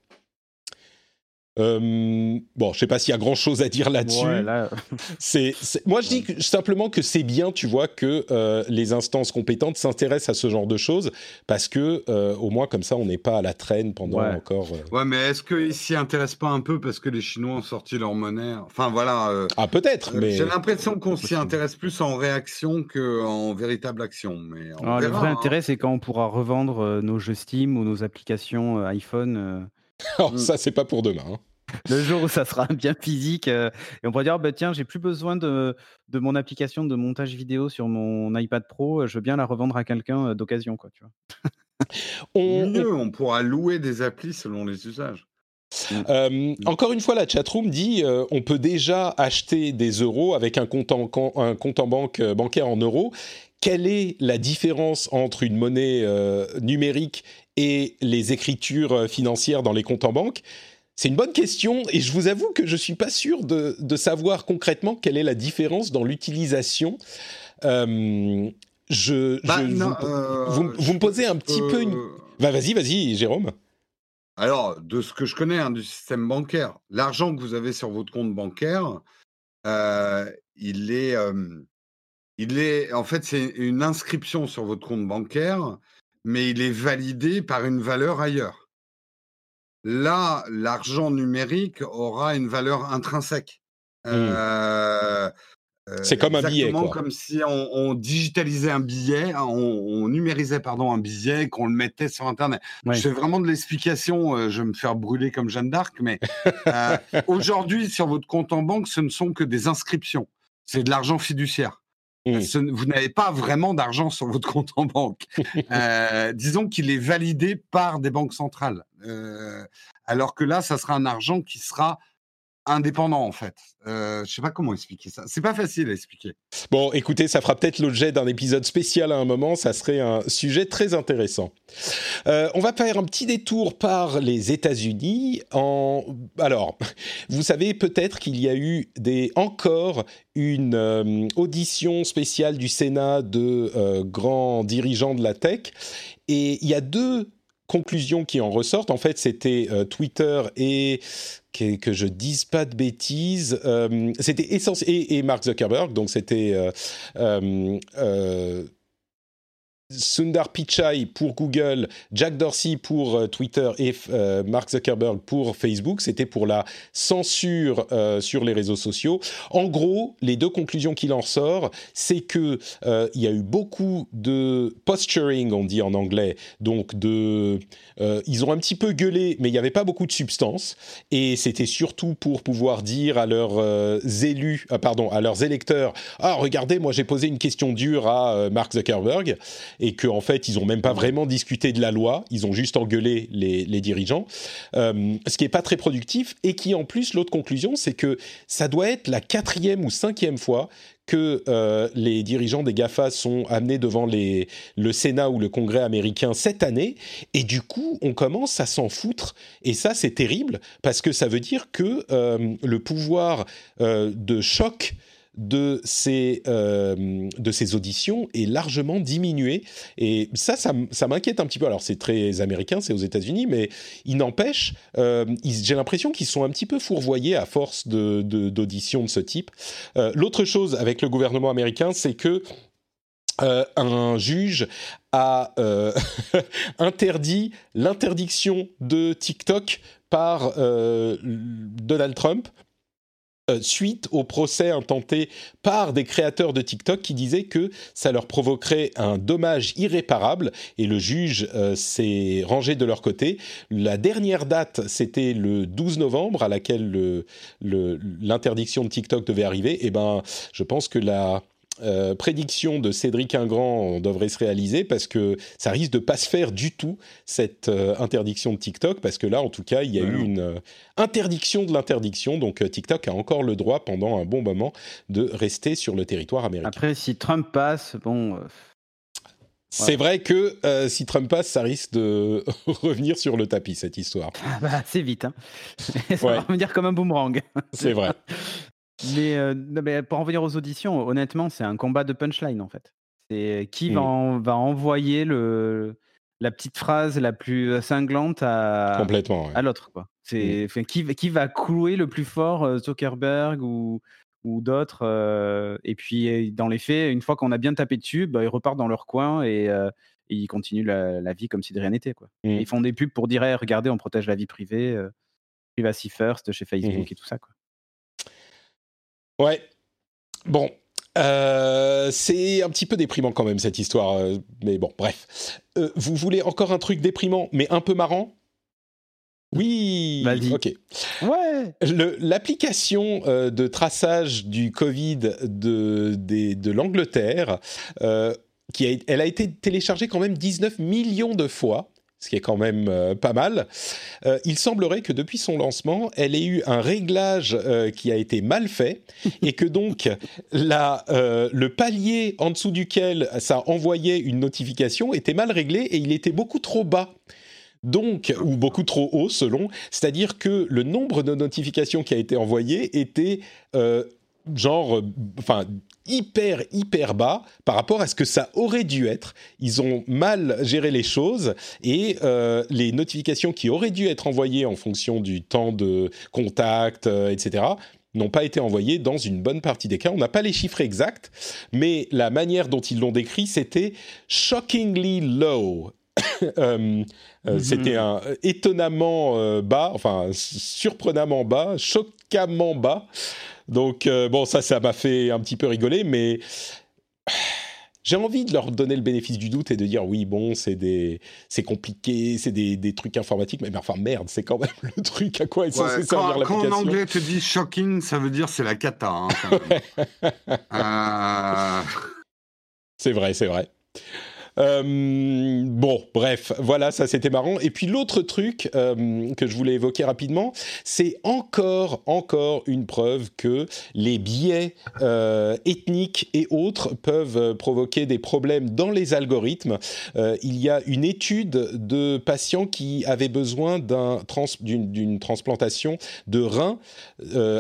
Euh, bon, je sais pas s'il y a grand chose à dire là-dessus. c'est, moi, je dis simplement que c'est bien, tu vois, que euh, les instances compétentes s'intéressent à ce genre de choses parce que euh, au moins comme ça, on n'est pas à la traîne pendant encore. Ouais, mais est-ce qu'ils s'y intéressent pas un peu parce que les Chinois ont sorti leur monnaie? Enfin voilà. ah peut-être, mais j'ai l'impression qu'on s'y intéresse plus en réaction qu'en véritable action. Mais ah, le vrai hein. intérêt, c'est quand on pourra revendre nos jeux Steam ou nos applications iPhone. Alors ça, c'est pas pour demain. Hein le jour où ça sera bien physique euh, et on pourra dire oh, bah tiens j'ai plus besoin de, de, mon application de montage vidéo sur mon iPad Pro euh, je veux bien la revendre à quelqu'un euh, d'occasion quoi tu vois on, on pourra louer des applis selon les usages mm. encore une fois, la chatroom dit on peut déjà acheter des euros avec un compte en, un compte en banque bancaire en euros. Quelle est la différence entre une monnaie numérique et les écritures financières dans les comptes en banque? C'est une bonne question et je vous avoue que je suis pas sûr de, savoir concrètement quelle est la différence dans l'utilisation. Euh, je, bah, euh, vous, me posez un petit peu une. Bah, vas-y, vas-y, Jérôme. Alors, de ce que je connais hein, du système bancaire, l'argent que vous avez sur votre compte bancaire, euh, il est, il est, en fait, c'est une inscription sur votre compte bancaire, mais il est validé par une valeur ailleurs. Là, l'argent numérique aura une valeur intrinsèque. Mmh. Euh, c'est comme un billet. Quoi. comme si on, digitalisait un billet, hein, on, numérisait pardon un billet, qu'on le mettait sur Internet. C'est vraiment de l'explication. Euh, je vais me faire brûler comme Jeanne d'Arc, mais euh, aujourd'hui sur votre compte en banque, ce ne sont que des inscriptions. C'est de l'argent fiduciaire. Mmh. vous n'avez pas vraiment d'argent sur votre compte en banque. Euh, disons qu'il est validé par des banques centrales. Euh, alors que là, ça sera un argent qui sera indépendant en fait. Euh, je sais pas comment expliquer ça. C'est pas facile à expliquer. Bon, écoutez, ça fera peut-être l'objet d'un épisode spécial à un moment. Ça serait un sujet très intéressant. Euh, on va faire un petit détour par les États-Unis. Alors, vous savez peut-être qu'il y a eu des encore une euh, audition spéciale du Sénat de euh, grands dirigeants de la tech. Et il y a deux conclusions qui en ressortent. En fait, c'était Twitter et que, je dise pas de bêtises. Euh, c'était essentiel et, Mark Zuckerberg, donc c'était euh, euh, Sundar Pichai pour Google, Jack Dorsey pour euh, Twitter et euh, Mark Zuckerberg pour Facebook. C'était pour la censure euh, sur les réseaux sociaux. En gros, les deux conclusions qu'il en ressort, c'est que y a eu beaucoup de posturing, on dit en anglais, donc ils ont un petit peu gueulé, mais il n'y avait pas beaucoup de substance, et c'était surtout pour pouvoir dire à leurs élus, pardon, à leurs électeurs, ah regardez, moi j'ai posé une question dure à Mark Zuckerberg et qu'en en fait, ils n'ont même pas vraiment discuté de la loi, ils ont juste engueulé les, dirigeants, euh, ce qui n'est pas très productif, et qui en plus, l'autre conclusion, c'est que ça doit être la quatrième ou cinquième fois que euh, les dirigeants des GAFA sont amenés devant les, le Sénat ou le Congrès américain cette année, et du coup, on commence à s'en foutre, et ça, c'est terrible, parce que ça veut dire que euh, le pouvoir de choc de ces, euh, de ces auditions est largement diminué. Et ça, ça, m'inquiète un petit peu. Alors, c'est très américain, c'est aux États-Unis, mais il n'empêche, euh, j'ai l'impression qu'ils sont un petit peu fourvoyés à force d'auditions de, de, ce type. Euh, l'autre chose avec le gouvernement américain, c'est que un juge a interdit l'interdiction de TikTok par Donald Trump euh, suite au procès intenté par des créateurs de TikTok qui disaient que ça leur provoquerait un dommage irréparable et le juge euh, s'est rangé de leur côté. La dernière date, c'était le 12 novembre à laquelle l'interdiction de TikTok devait arriver. Et eh ben, je pense que la euh, prédiction de Cédric Ingrand devrait se réaliser parce que ça risque de pas se faire du tout cette euh, interdiction de TikTok parce que là en tout cas il y a eu une euh, interdiction de l'interdiction donc TikTok a encore le droit pendant un bon moment de rester sur le territoire américain. Après si Trump passe bon c'est vrai que si Trump passe, ça risque de revenir sur le tapis, cette histoire. Ah bah, c'est vite. Hein. ça va revenir comme un boomerang. C'est vrai. Euh, mais, pour en venir aux auditions, honnêtement, c'est un combat de punchline en fait. C'est qui va, mmh. va envoyer le, la petite phrase la plus cinglante à, Complètement, à l'autre. Quoi. C'est, mmh. qui, qui va clouer le plus fort euh, Zuckerberg ou, ou d'autres. Euh, et puis, dans les faits, une fois qu'on a bien tapé dessus, bah, ils repartent dans leur coin et, ils continuent la, vie comme si de rien n'était. Quoi. Mmh. Ils font des pubs pour dire regardez, on protège la vie privée, privacy first chez Facebook et tout ça. Quoi. Ouais. Bon. Euh, c'est un petit peu déprimant quand même cette histoire, euh, mais bon, bref. Euh, vous voulez encore un truc déprimant, mais un peu marrant? Oui, ok. Ouais. L'application de traçage du Covid de, de, de l'Angleterre, qui a, elle a été téléchargée quand même 19 millions de fois ce qui est quand même euh, pas mal. Euh, il semblerait que depuis son lancement, elle ait eu un réglage euh, qui a été mal fait et que donc la, le palier en dessous duquel ça envoyait une notification était mal réglé et il était beaucoup trop bas. Donc, ou beaucoup trop haut selon, c'est-à-dire que le nombre de notifications qui a été envoyé était genre, enfin, hyper, hyper bas par rapport à ce que ça aurait dû être. Ils ont mal géré les choses et euh, les notifications qui auraient dû être envoyées en fonction du temps de contact, euh, etc., n'ont pas été envoyées dans une bonne partie des cas. On n'a pas les chiffres exacts, mais la manière dont ils l'ont décrit, c'était shockingly low. Euh, mm-hmm. C'était un étonnamment bas, enfin surprenamment bas, choquamment bas. Donc, euh, bon, ça, ça m'a fait un petit peu rigoler, mais j'ai envie de leur donner le bénéfice du doute et de dire oui, bon, c'est des, c'est compliqué, c'est des, des, trucs informatiques, mais, enfin merde, c'est quand même le truc à quoi est censé servir l'application. Quand en anglais te dit shocking, ça veut dire c'est la cata. Hein, euh. C'est vrai, c'est vrai. Euh, bon, bref, voilà, ça c'était marrant. Et puis l'autre truc euh, que je voulais évoquer rapidement, c'est encore, encore une preuve que les biais euh, ethniques et autres peuvent provoquer des problèmes dans les algorithmes. il y a une étude de patients qui avaient besoin d'une transplantation de rein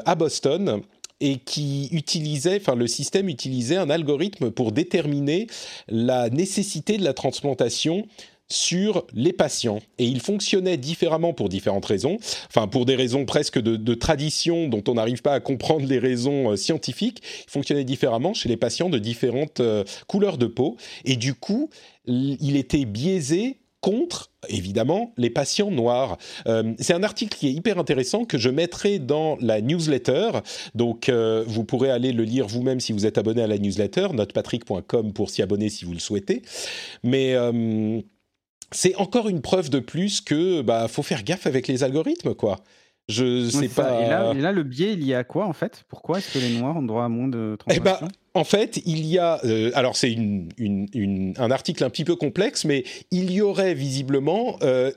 à Boston et qui utilisait, enfin le système utilisait un algorithme pour déterminer la nécessité de la transplantation sur les patients. Et il fonctionnait différemment pour différentes raisons, enfin pour des raisons presque de, tradition dont on n'arrive pas à comprendre les raisons euh, scientifiques, il fonctionnait différemment chez les patients de différentes euh, couleurs de peau. Et du coup il était biaisé contre, évidemment, les patients noirs. Euh, c'est un article qui est hyper intéressant que je mettrai dans la newsletter. Donc, vous pourrez aller le lire vous-même si vous êtes abonné à la newsletter, notepatrick.com pour s'y abonner si vous le souhaitez. Mais c'est encore une preuve de plus que bah faut faire gaffe avec les algorithmes quoi. Je sais pas. Et là, et là, le biais, il y a quoi en fait? Pourquoi est-ce que les Noirs ont droit à moins de eh ben, transactions En fait, il y a. Euh, alors, c'est un article un petit peu complexe, mais il y aurait visiblement euh,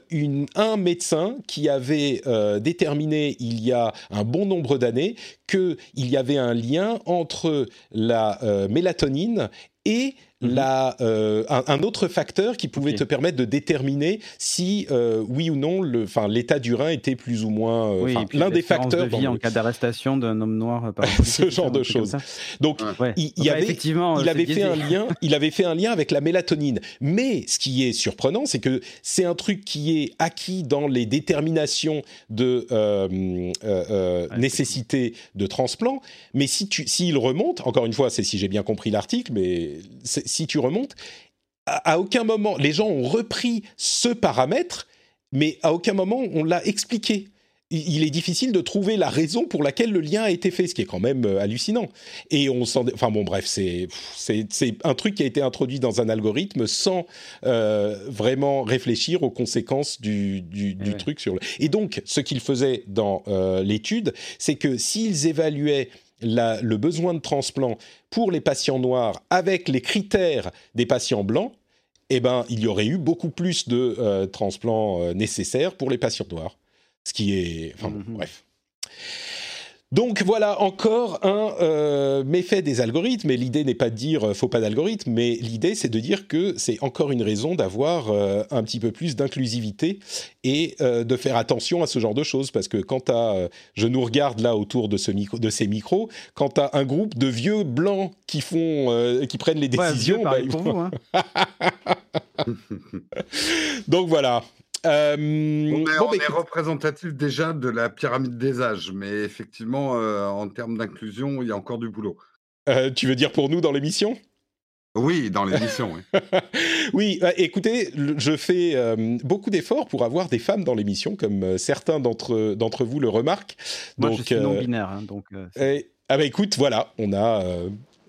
un médecin qui avait euh, déterminé il y a un bon nombre d'années qu'il y avait un lien entre la mélatonine et. La, euh, un, autre facteur qui pouvait te permettre de déterminer si euh, oui ou non l'état du rein était plus ou moins euh, l'un des facteurs de vie en cas d'arrestation d'un homme noir par ce genre de choses. donc il, y avait effectivement il avait fait un lien il avait fait un lien avec la mélatonine. Mais ce qui est surprenant c'est que c'est un truc qui est acquis dans les déterminations de nécessité de transplant. Mais si tu s'il remonte encore une fois c'est si j'ai bien compris l'article mais si tu remontes, à, aucun moment, les gens ont repris ce paramètre, mais à aucun moment on l'a expliqué il est difficile de trouver la raison pour laquelle le lien a été fait, ce qui est quand même euh, hallucinant. Et on s'en, enfin bon, bref, c'est c'est un truc qui a été introduit dans un algorithme sans euh, vraiment réfléchir aux conséquences du, du, du truc sur le. Et donc, ce qu'ils faisaient dans euh, l'étude, c'est que s'ils évaluaient le besoin de transplant pour les patients noirs avec les critères des patients blancs, eh ben, il y aurait eu beaucoup plus de euh, transplants euh, nécessaires pour les patients noirs. Ce qui est... Enfin, mhm. bref. Donc voilà encore un euh, méfait des algorithmes. Et l'idée n'est pas de dire euh, faut pas d'algorithme, mais l'idée c'est de dire que c'est encore une raison d'avoir euh, un petit peu plus d'inclusivité et de faire attention à ce genre de choses. Parce que quand à, je nous regarde là autour de, ce micro, de ces micros, quand tu as un groupe de vieux blancs qui font, qui prennent les décisions, bah, pour vous, hein. donc voilà. Euh, on bah, est représentatif déjà de la pyramide des âges, mais effectivement, euh, en termes d'inclusion, il y a encore du boulot. Euh, tu veux dire pour nous dans l'émission? Oui, dans l'émission. oui, oui écoutez, je fais beaucoup d'efforts pour avoir des femmes dans l'émission, comme certains d'entre d'entre vous le remarquent. Moi, je suis non binaire, hein, donc. ah bah écoute, voilà, on a.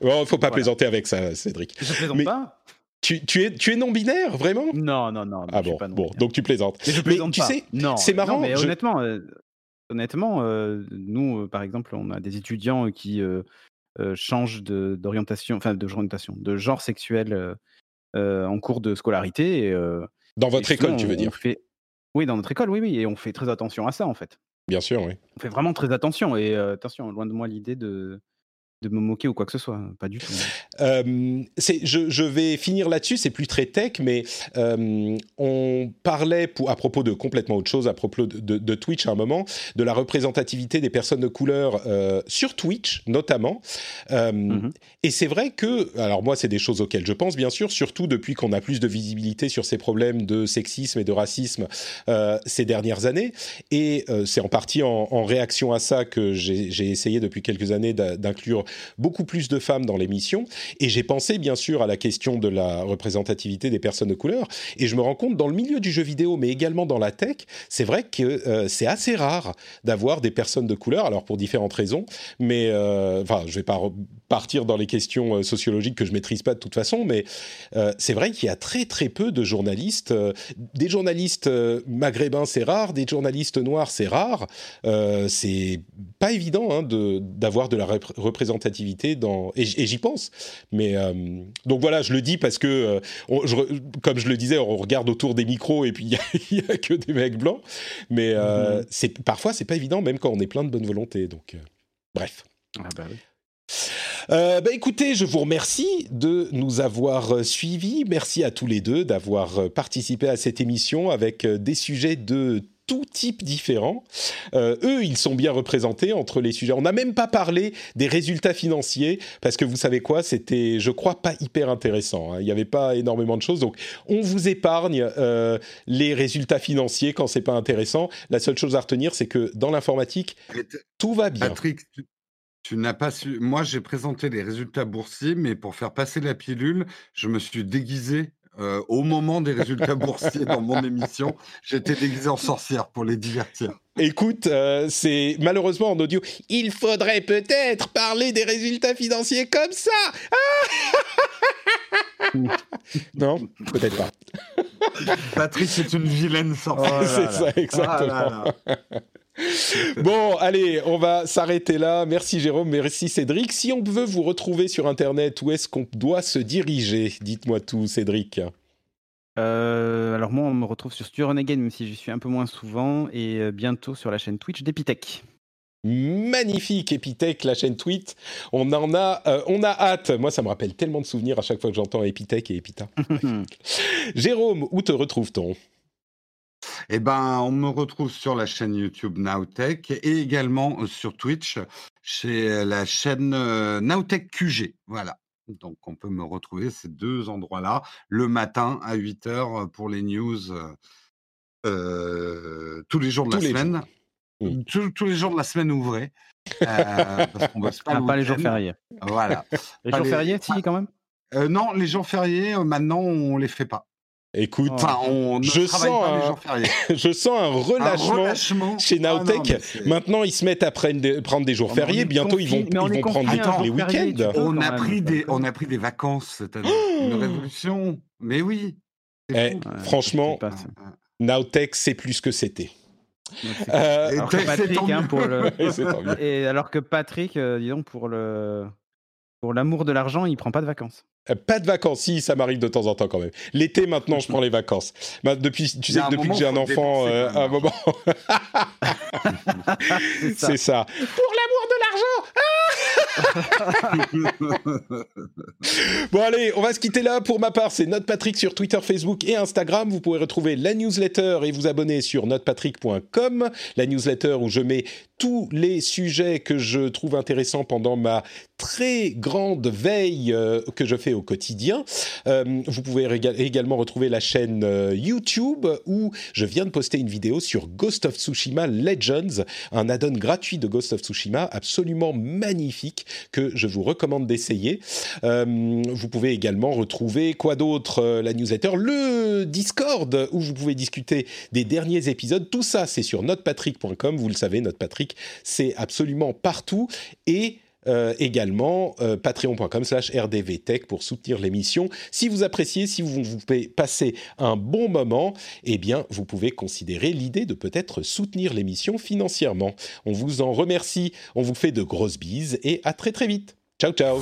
Oh, faut pas plaisanter avec ça, Cédric. Je plaisante pas. Tu, es, tu es non-binaire, vraiment? Non, non, non. Ah bon, bon, donc tu plaisantes. Mais je plaisante tu sais, c'est marrant. mais honnêtement, euh, honnêtement euh, nous, euh, par exemple, on a des étudiants qui changent d'orientation, enfin d'orientation, de genre sexuel en cours de scolarité. dans votre école, tu veux dire? fait... Oui, dans notre école, oui, oui, et on fait très attention à ça, en fait. Bien sûr, oui. On fait vraiment très attention, et attention, loin de moi l'idée de de me moquer ou quoi que ce soit, pas du tout. Euh, je, je, vais finir là-dessus, c'est plus très tech, mais euh, on parlait pour, à propos de complètement autre chose, à propos de, de, Twitch à un moment, de la représentativité des personnes de couleur euh, sur Twitch notamment. Mm-hmm. Et c'est vrai que, alors moi c'est des choses auxquelles je pense bien sûr, surtout depuis qu'on a plus de visibilité sur ces problèmes de sexisme et de racisme ces dernières années, et c'est en partie en, en, réaction à ça que j'ai essayé depuis quelques années d'inclure beaucoup plus de femmes dans l'émission. Et j'ai pensé bien sûr à la question de la représentativité des personnes de couleur. Et je me rends compte dans le milieu du jeu vidéo, mais également dans la tech, c'est vrai que euh, c'est assez rare d'avoir des personnes de couleur. Alors pour différentes raisons, mais euh, enfin, je vais pas partir dans les questions euh, sociologiques que je maîtrise pas de toute façon, mais c'est vrai qu'il y a très très peu de journalistes. des journalistes maghrébins, c'est rare. Des journalistes noirs, c'est rare. c'est pas évident hein, d'avoir de, de la représentation dans et, j'y pense. Mais euh, donc voilà, je le dis parce que euh, comme je le disais, on regarde autour des micros et puis il y, a que des mecs blancs. Mais euh, mm-hmm. c'est parfois c'est pas évident, même quand on est plein de bonne volonté. Donc bref. Ah bah oui. bah écoutez, je vous remercie de nous avoir suivis. Merci à tous les deux d'avoir participé à cette émission avec des sujets de tout type différents. Euh, eux, ils sont bien représentés entre les sujets. On n'a même pas parlé des résultats financiers parce que vous savez quoi, c'était, je crois, pas hyper intéressant. hein. Il n'y avait pas énormément de choses, donc on vous épargne euh, les résultats financiers quand c'est pas intéressant. La seule chose à retenir, c'est que dans l'informatique, tout va bien. Patrick, tu, tu n'as pas su. Moi, j'ai présenté les résultats boursiers, mais pour faire passer la pilule, je me suis déguisé euh, au moment des résultats boursiers dans mon émission. J'étais déguisé en sorcière pour les divertir. Écoute, euh, c'est malheureusement en audio. Il faudrait peut-être parler des résultats financiers comme ça. Ah non, peut-être pas. Patrick, c'est une vilaine sorcière. Oh c'est ça, exactement. Ah là là. Bon, allez, on va s'arrêter là. Merci Jérôme, merci Cédric. Si on veut vous retrouver sur Internet, où est-ce qu'on doit se diriger? Dites-moi tout, Cédric. Euh, alors moi, on me retrouve sur Stu Renegade, même si je suis un peu moins souvent, et euh, bientôt sur la chaîne Twitch d'Epitech. Magnifique Epitech, la chaîne tweet. On en a, euh, on a hâte. Moi, ça me rappelle tellement de souvenirs à chaque fois que j'entends Epitech et Epita. Jérôme, où te retrouve-t-on? Eh ben, on me retrouve sur la chaîne YouTube Nowtech et également euh, sur Twitch chez euh, la chaîne euh, Nowtech QG. Voilà. Donc, on peut me retrouver ces deux endroits-là le matin à 8 h pour les news euh, euh, tous les jours de Tous la semaine. Oui. Tous, tous les jours de la semaine ouvrés. euh, parce qu'on bosse pas, Ah, le pas les jours fériés. Voilà. Les Pas jours les- fériés, si, quand même? Euh, non, les jours fériés, euh, maintenant, on les fait pas. Écoute, Enfin, on ne Je sens pas un les jours fériés. je sens un Un relâchement. chez Ah non, Nowtech. mais c'est- Maintenant, ils se mettent à prendre des, prendre des jours Oh, fériés. Bientôt, ils vont, ils prendre des- les week-ends. On a pris des, on a pris des vacances cette année. Une révolution. Mais oui. Eh, Franchement, pas ça. Nowtech, c'est plus que c'était. Euh, Et Alors que Patrick, hein, pour le... et alors que Patrick, euh, dis donc, pour le pour l'amour de l'argent, il prend pas de vacances. Euh, Pas de vacances, si, ça m'arrive de temps en temps quand même. L'été, maintenant, je prends les vacances. Bah, depuis, tu sais que depuis moment, que j'ai un enfant, euh, un moment, C'est ça. Pour l'amour de l'argent Bon allez, on va se quitter là. Pour ma part, c'est Note Patrick sur Twitter, Facebook et Instagram. Vous pouvez retrouver la newsletter et vous abonner sur notepatrick.com, la newsletter où je mets tous les sujets que je trouve intéressants pendant ma très grande veille euh, que je fais au quotidien. Euh, vous pouvez également retrouver la chaîne euh, YouTube où je viens de poster une vidéo sur Ghost of Tsushima Legends, un add-on gratuit de Ghost of Tsushima absolument magnifique que je vous recommande d'essayer. Vous pouvez également retrouver quoi d'autre La newsletter, le Discord où vous pouvez discuter des derniers épisodes. Tout ça, c'est sur notepatrick.com. Vous le savez, Notepatrick, c'est absolument partout et euh, également euh, patreon.com slash rdvtech pour soutenir l'émission. Si vous appréciez, si vous, vous passer un bon moment, eh bien, vous pouvez considérer l'idée de peut-être soutenir l'émission financièrement. On vous en remercie, on vous fait de grosses bises et à très très vite. Ciao ciao